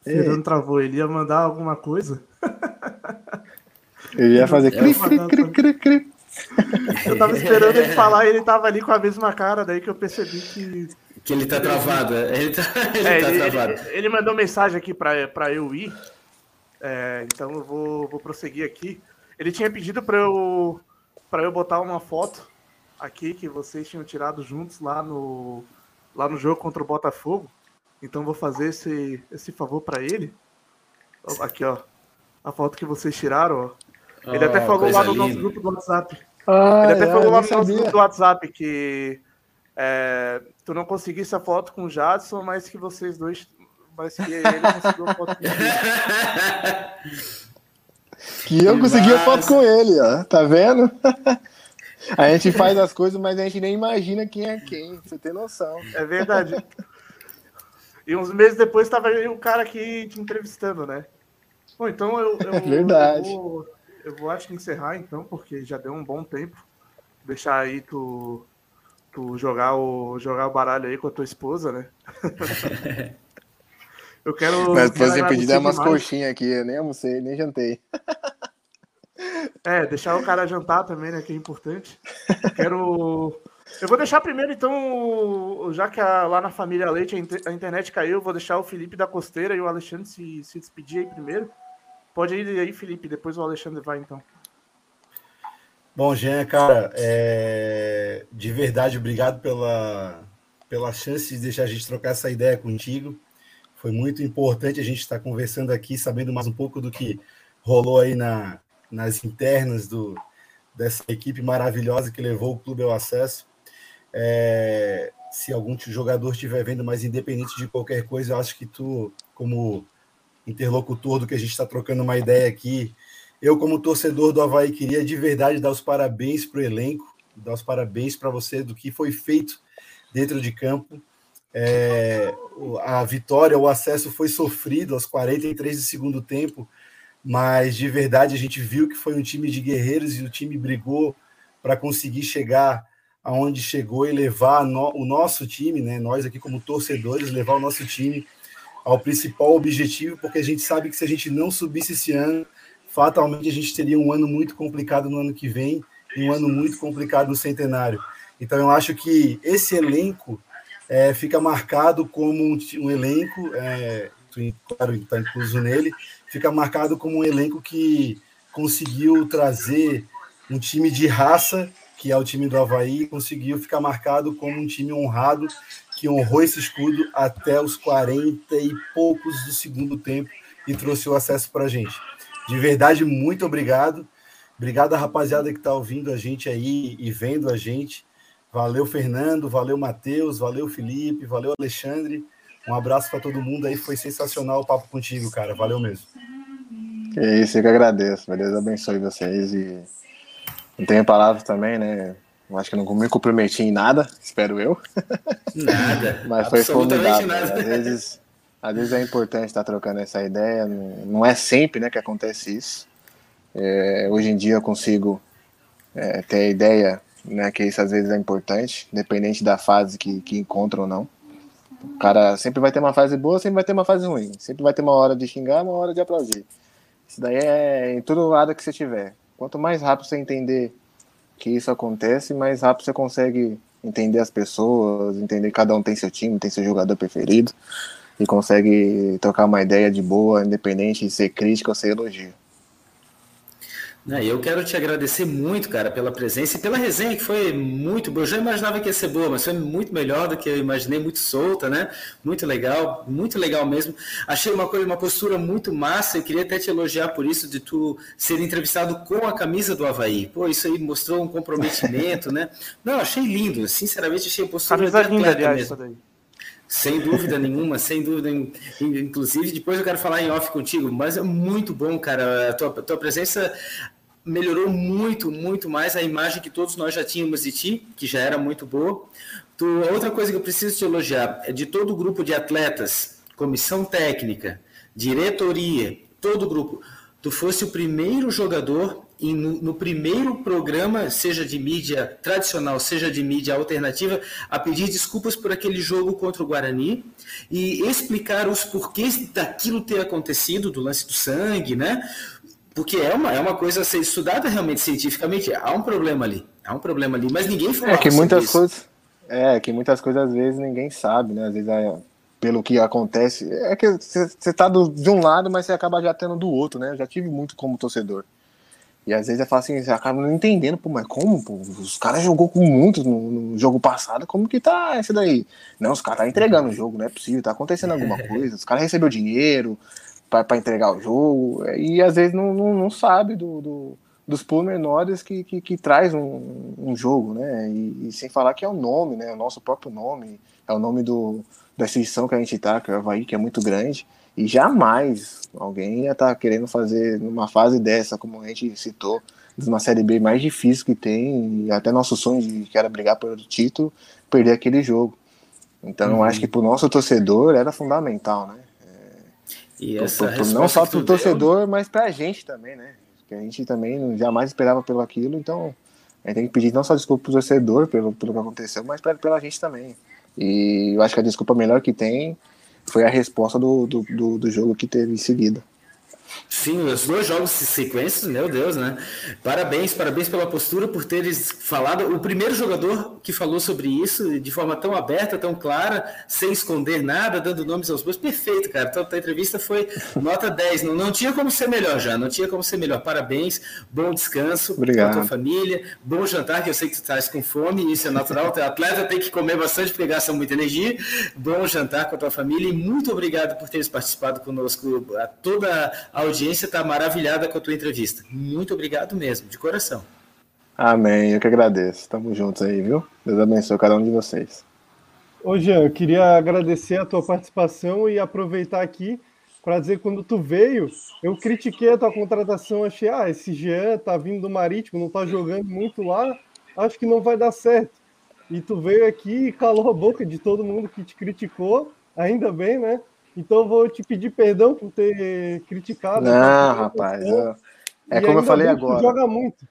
O é. Fernando travou, ele ia mandar alguma coisa. Ele ia fazer cri, cri, cri, cri, cri. Eu tava esperando ele falar e ele tava ali com a mesma cara, daí que eu percebi que que ele tá travado. É, ele tá, ele é, tá ele, travado. Ele, ele, mandou mensagem aqui para eu ir. É, então eu vou, vou prosseguir aqui. Ele tinha pedido para eu, pra eu botar uma foto aqui que vocês tinham tirado juntos lá no, lá no jogo contra o Botafogo. Então vou fazer esse, esse favor para ele. Aqui, ó. A foto que vocês tiraram, ó. Ele oh, até falou lá no linda. nosso grupo do WhatsApp. Ah, ele até é, falou lá no nosso grupo do WhatsApp que é, tu não conseguisse a foto com o Jadson, mas que vocês dois. Mas que ele conseguiu a foto com Que eu consegui a foto com ele, ó. Tá vendo? A gente faz as coisas, mas a gente nem imagina quem é quem. Você tem noção. É verdade. E uns meses depois estava o cara aqui te entrevistando, né? Bom, então eu, eu, é verdade. Eu vou, eu vou acho que encerrar então, porque já deu um bom tempo. Deixar aí tu tu jogar o, jogar o baralho aí com a tua esposa, né? eu quero. Mas depois eu pedi dar umas coxinhas aqui, eu nem almocei, nem jantei. É, deixar o cara jantar também, né? Que é importante. Quero. Eu vou deixar primeiro, então, já que a, lá na família Leite a, internet caiu, eu vou deixar o Felipe da Costeira e o Alexandre se, se despedir aí primeiro. Pode ir aí, Felipe, depois o Alexandre vai, então. Bom, Jean, cara, é... de verdade, obrigado pela, pela chance de deixar a gente trocar essa ideia contigo. Foi muito importante a gente estar conversando aqui, sabendo mais um pouco do que rolou aí na, nas internas do, dessa equipe maravilhosa que levou o clube ao acesso. É, se algum jogador estiver vendo, mas independente de qualquer coisa, eu acho que tu, como interlocutor do que a gente está trocando uma ideia aqui, eu, como torcedor do Havaí, queria de verdade dar os parabéns para o elenco, dar os parabéns para você do que foi feito dentro de campo. É, a vitória, o acesso foi sofrido aos 43 do segundo tempo, mas de verdade a gente viu que foi um time de guerreiros e o time brigou para conseguir chegar aonde chegou e levar no, o nosso time, né, nós aqui como torcedores, levar o nosso time ao principal objetivo, porque a gente sabe que se a gente não subisse esse ano, fatalmente a gente teria um ano muito complicado no ano que vem e um ano muito complicado no centenário. Então eu acho que esse elenco é, fica marcado como um, um elenco, é, claro, está incluso nele, fica marcado como um elenco que conseguiu trazer um time de raça, que é o time do Havaí, conseguiu ficar marcado como um time honrado, que honrou esse escudo até os 40 e poucos do segundo tempo e trouxe o acesso para a gente. De verdade, muito obrigado. Obrigado a rapaziada que está ouvindo a gente aí e vendo a gente. Valeu, Fernando, valeu, Matheus, valeu, Felipe, valeu, Alexandre. Um abraço para todo mundo aí, foi sensacional o papo contigo, cara. Valeu mesmo. É isso, eu que agradeço. Deus abençoe vocês e não tenho palavras também, né? Eu acho que não me comprometi em nada, espero eu. Nada. Mas foi formidável. Né? Às vezes, às vezes é importante estar trocando essa ideia. Não é sempre né, que acontece isso. É, hoje em dia eu consigo é, ter a ideia né, que isso às vezes é importante, independente da fase que, que encontra ou não. O cara sempre vai ter uma fase boa, sempre vai ter uma fase ruim. Sempre vai ter uma hora de xingar, uma hora de aplaudir. Isso daí é em todo lado que você tiver. Quanto mais rápido você entender que isso acontece, mais rápido você consegue entender as pessoas, entender que cada um tem seu time, tem seu jogador preferido e consegue trocar uma ideia de boa, independente de ser crítica ou ser elogio. Né, eu quero te agradecer muito, cara, pela presença e pela resenha, que foi muito boa. Eu já imaginava que ia ser boa, mas foi muito melhor do que eu imaginei, muito solta, né? Muito legal, muito legal mesmo. Achei uma coisa, uma postura muito massa e queria até te elogiar por isso, de tu ser entrevistado com a camisa do Havaí. Pô, isso aí mostrou um comprometimento, né? Não, achei lindo, sinceramente achei a postura camisa linda, aliás, mesmo. Daí. Sem dúvida nenhuma, sem dúvida. Inclusive, depois eu quero falar em off contigo, mas é muito bom, cara. A tua, tua presença melhorou muito, muito mais a imagem que todos nós já tínhamos de ti, que já era muito boa. Tu, outra coisa que eu preciso te elogiar é de todo o grupo de atletas, comissão técnica, diretoria, todo o grupo. Tu fosse o primeiro jogador e no, no, primeiro programa, seja de mídia tradicional, seja de mídia alternativa, a pedir desculpas por aquele jogo contra o Guarani e explicar os porquês daquilo ter acontecido, do lance do sangue, né? Porque é uma, é uma coisa a ser estudada realmente cientificamente. Há um problema ali. Há um problema ali, mas ninguém fala. É que muitas isso. coisas. É, que muitas coisas às vezes ninguém sabe, né? Às vezes é, pelo que acontece. É que você tá do, de um lado, mas você acaba já tendo do outro, né? Eu já tive muito como torcedor. E às vezes é fácil assim, você acaba não entendendo, pô, mas como, pô? Os caras jogou com muitos no, no, jogo passado, como que tá esse daí? Não, os caras tá entregando o jogo, não é possível, tá acontecendo alguma coisa, os caras recebeu dinheiro para entregar o jogo, e às vezes não, não, não sabe do, do, dos pormenores que, que, que traz um, um jogo, né? E, e, sem falar que é o nome, né? O nosso próprio nome, é o nome do, da instituição que a gente tá, que é o Havaí, que é muito grande, e jamais alguém ia estar tá querendo fazer numa fase dessa, como a gente citou, uma Série B mais difícil que tem, e até nosso sonho de que era brigar pelo título, perder aquele jogo. Então uhum. eu acho que para o nosso torcedor era fundamental, né? E essa por, não só para o torcedor, mas para a gente também, né? Que a gente também jamais esperava pelo aquilo, então a gente tem que pedir não só desculpa para o torcedor pelo, pelo que aconteceu, mas pra, pela gente também. E eu acho que a desculpa melhor que tem foi a resposta do, do, do, do jogo que teve em seguida. Sim, os dois jogos sequências, meu Deus, né? Parabéns, parabéns pela postura, por teres falado. O primeiro jogador que falou sobre isso de forma tão aberta, tão clara, sem esconder nada, dando nomes aos bois. Perfeito, cara. Então, a entrevista foi nota 10. Não, não tinha como ser melhor já, não tinha como ser melhor. Parabéns, bom descanso Obrigado. tua família, bom jantar, que eu sei que tu estás com fome, isso é natural. O atleta tem que comer bastante porque gasta muita energia. Bom jantar com a tua família e muito obrigado por teres participado conosco. A toda a audiência está maravilhada com a tua entrevista. Muito obrigado mesmo, de coração. Amém, eu que agradeço. Tamo juntos aí, viu? Deus abençoe cada um de vocês. Ô Jean, eu queria agradecer a tua participação e aproveitar aqui para dizer quando tu veio, eu critiquei a tua contratação, achei, ah, esse Jean tá vindo do Marítimo, não tá jogando muito lá, acho que não vai dar certo. E tu veio aqui e calou a boca de todo mundo que te criticou, ainda bem, né? Então vou te pedir perdão por ter criticado. Não, rapaz. Eu... É como eu falei agora. joga muito.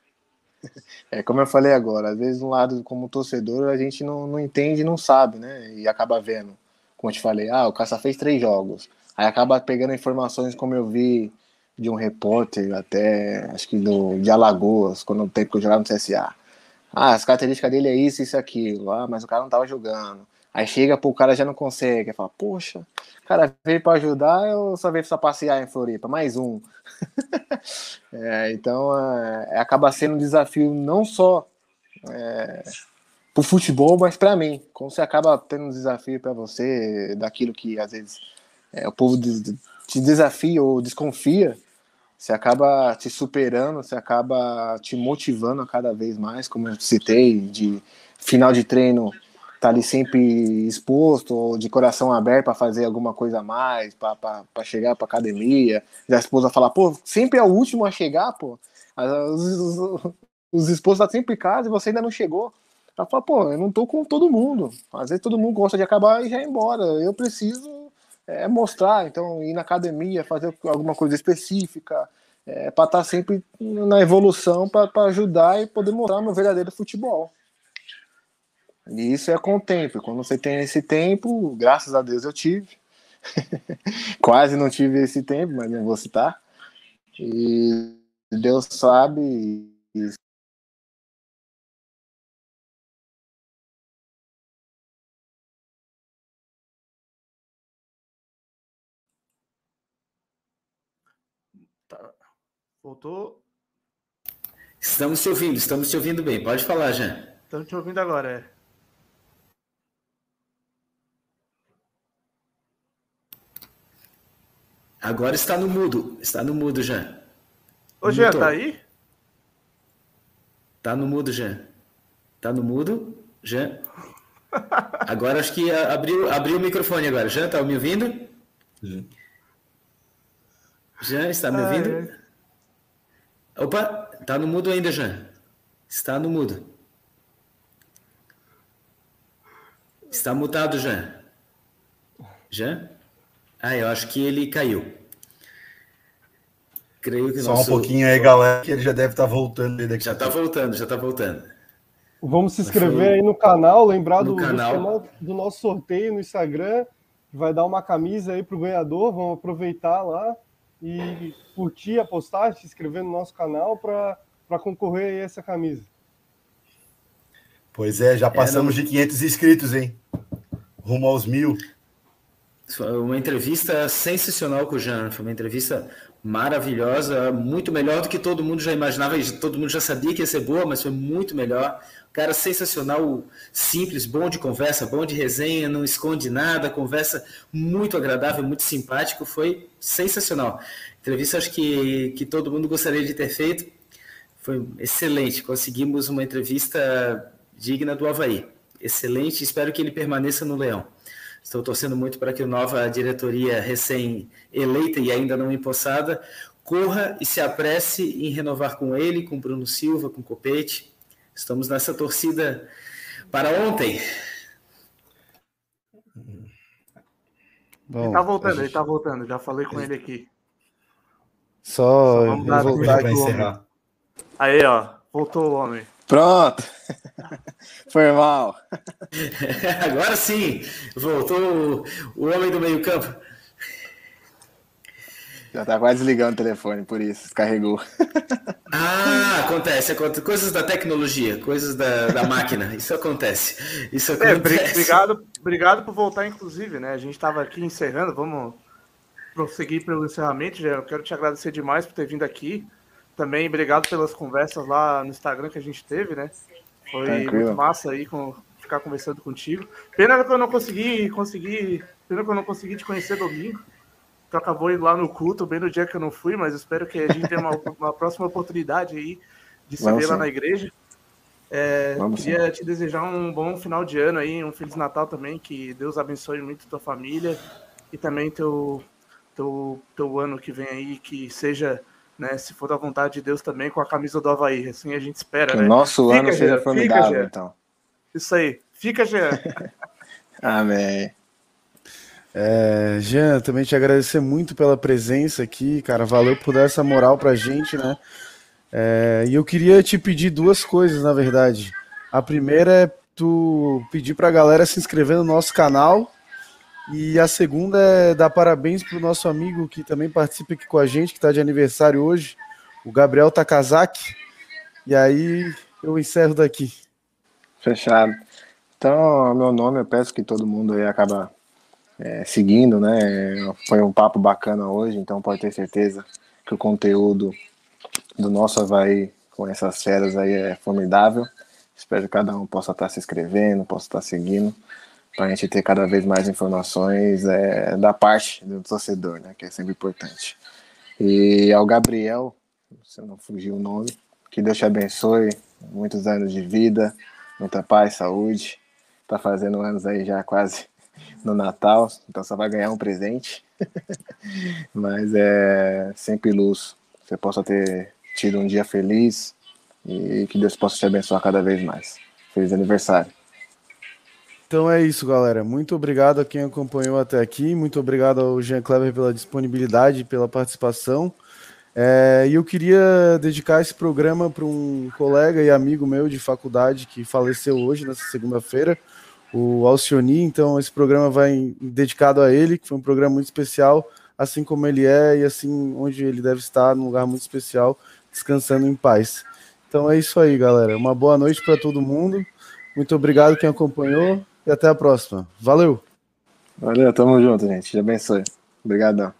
É como eu falei agora, às vezes um lado como torcedor a gente não, não entende, não sabe, né? E acaba vendo, como eu te falei, ah, o Caça fez três jogos. Aí acaba pegando informações como eu vi de um repórter até, acho que do, de Alagoas, quando o tempo que eu jogava no CSA. Ah, as características dele é isso, isso e aquilo. Ah, mas o cara não tava jogando. Aí chega, pô, o cara já não consegue. Aí fala, poxa, o cara veio para ajudar, eu só veio só passear em Floripa, mais um. é, então, é, acaba sendo um desafio não só é, pro futebol, mas para mim. Como você acaba tendo um desafio para você, daquilo que às vezes é, o povo te desafia ou desconfia, você acaba te superando, você acaba te motivando cada vez mais, como eu citei, de final de treino tá ali sempre exposto de coração aberto para fazer alguma coisa a mais, para chegar para academia. A esposa fala, pô, sempre é o último a chegar, pô. Os, os, os esposos tá sempre em casa e você ainda não chegou. Ela fala, pô, eu não tô com todo mundo. Às vezes todo mundo gosta de acabar e já ir embora. Eu preciso é, mostrar, então, ir na academia, fazer alguma coisa específica, é, para estar tá sempre na evolução, para ajudar e poder mostrar meu verdadeiro futebol. E isso é com o tempo. Quando você tem esse tempo, graças a Deus eu tive. Quase não tive esse tempo, mas não vou citar. E Deus sabe. Tá. Voltou? Estamos te ouvindo, estamos te ouvindo bem. Pode falar, Jean. Estamos te ouvindo agora, é. Agora está no mudo. Está no mudo, Jean. Ô, Jean, tá aí? Tá no mudo, Jean. Tá no mudo, Jean. Agora acho que abriu, abriu o microfone agora. Jean, tá me ouvindo? Jean, Jean está me ouvindo? Opa, tá no mudo ainda, Jean. Está no mudo. Está mutado, Jean. Jean? Ah, eu acho que ele caiu. Creio que Só nosso... um pouquinho aí, galera, que ele já deve estar tá voltando. Daqui já está voltando, já está voltando. Vamos se inscrever foi... aí no canal, lembrar no do, canal. do nosso sorteio no Instagram, que vai dar uma camisa aí para o ganhador. Vamos aproveitar lá e curtir a postagem, se inscrever no nosso canal para concorrer a essa camisa. Pois é, já passamos é, não... de 500 inscritos, hein? Rumo aos mil. Uma entrevista sensacional com o Jean, foi uma entrevista maravilhosa, muito melhor do que todo mundo já imaginava, todo mundo já sabia que ia ser boa, mas foi muito melhor. Cara sensacional, simples, bom de conversa, bom de resenha, não esconde nada, conversa muito agradável, muito simpático, foi sensacional. Entrevista acho que, que todo mundo gostaria de ter feito, foi excelente, conseguimos uma entrevista digna do Havaí. Excelente, espero que ele permaneça no Leão. Estou torcendo muito para que a nova diretoria recém-eleita e ainda não empossada corra e se apresse em renovar com ele, com Bruno Silva, com Copete. Estamos nessa torcida para ontem. Bom, ele está voltando, gente... ele está voltando. Já falei com ele aqui. Só, Só vamos voltar aqui. Encerrar. Aí, ó, voltou o homem. Pronto. Foi mal. Agora sim, voltou o, homem do meio-campo. Já tá quase desligando o telefone, por isso, descarregou. Ah, acontece, acontece. Coisas da tecnologia, coisas da, da máquina. Isso acontece. Isso é, acontece. É, obrigado, obrigado por voltar, inclusive, né? A gente estava aqui encerrando, vamos prosseguir pelo encerramento. Já eu quero te agradecer demais por ter vindo aqui. Também obrigado pelas conversas lá no Instagram que a gente teve, né? Foi Tranquilo. muito massa aí com, ficar conversando contigo. Pena que eu não consegui, consegui, pena que eu não consegui te conhecer domingo. Tu acabou indo lá no culto, bem no dia que eu não fui, mas espero que a gente tenha uma, uma próxima oportunidade aí de se Vamos ver sim. lá na igreja. É, queria sim. te desejar um bom final de ano aí, um Feliz Natal também, que Deus abençoe muito tua família e também teu, teu, teu ano que vem aí, que seja, né, se for da vontade de Deus também, com a camisa do Havaí, assim a gente espera, que né? nosso fica, ano seja formidável, então. Isso aí. Fica, Jean. Amém. É, Jean, também te agradecer muito pela presença aqui, cara. Valeu por dar essa moral pra gente, né? É, e eu queria te pedir duas coisas, na verdade. A primeira é tu pedir pra galera se inscrever no nosso canal. E a segunda é dar parabéns pro nosso amigo que também participa aqui com a gente, que está de aniversário hoje, o Gabriel Takazaki. E aí eu encerro daqui. Fechado. Então, meu nome, eu peço que todo mundo aí acaba é, seguindo, né? Foi um papo bacana hoje, então pode ter certeza que o conteúdo do nosso Havaí com essas férias aí é formidável. Espero que cada um possa estar se inscrevendo, possa estar seguindo, para a gente ter cada vez mais informações é, da parte do torcedor, né? Que é sempre importante. E ao Gabriel, se não fugir o nome, que Deus te abençoe, muitos anos de vida, muita paz, saúde. Tá fazendo anos aí já quase no Natal, então só vai ganhar um presente. Mas é sempre luz. Você possa ter tido um dia feliz e que Deus possa te abençoar cada vez mais. Feliz aniversário. Então é isso, galera. Muito obrigado a quem acompanhou até aqui. Muito obrigado ao Jean Kleber pela disponibilidade pela participação. É, e eu queria dedicar esse programa para um colega e amigo meu de faculdade que faleceu hoje, nessa segunda-feira, o Alcioni. Então, esse programa vai dedicado a ele, que foi um programa muito especial, assim como ele é e assim onde ele deve estar, num lugar muito especial, descansando em paz. Então é isso aí, galera. Uma boa noite para todo mundo. Muito obrigado quem acompanhou e até a próxima. Valeu! Valeu, tamo junto, gente. Te abençoe. Obrigadão.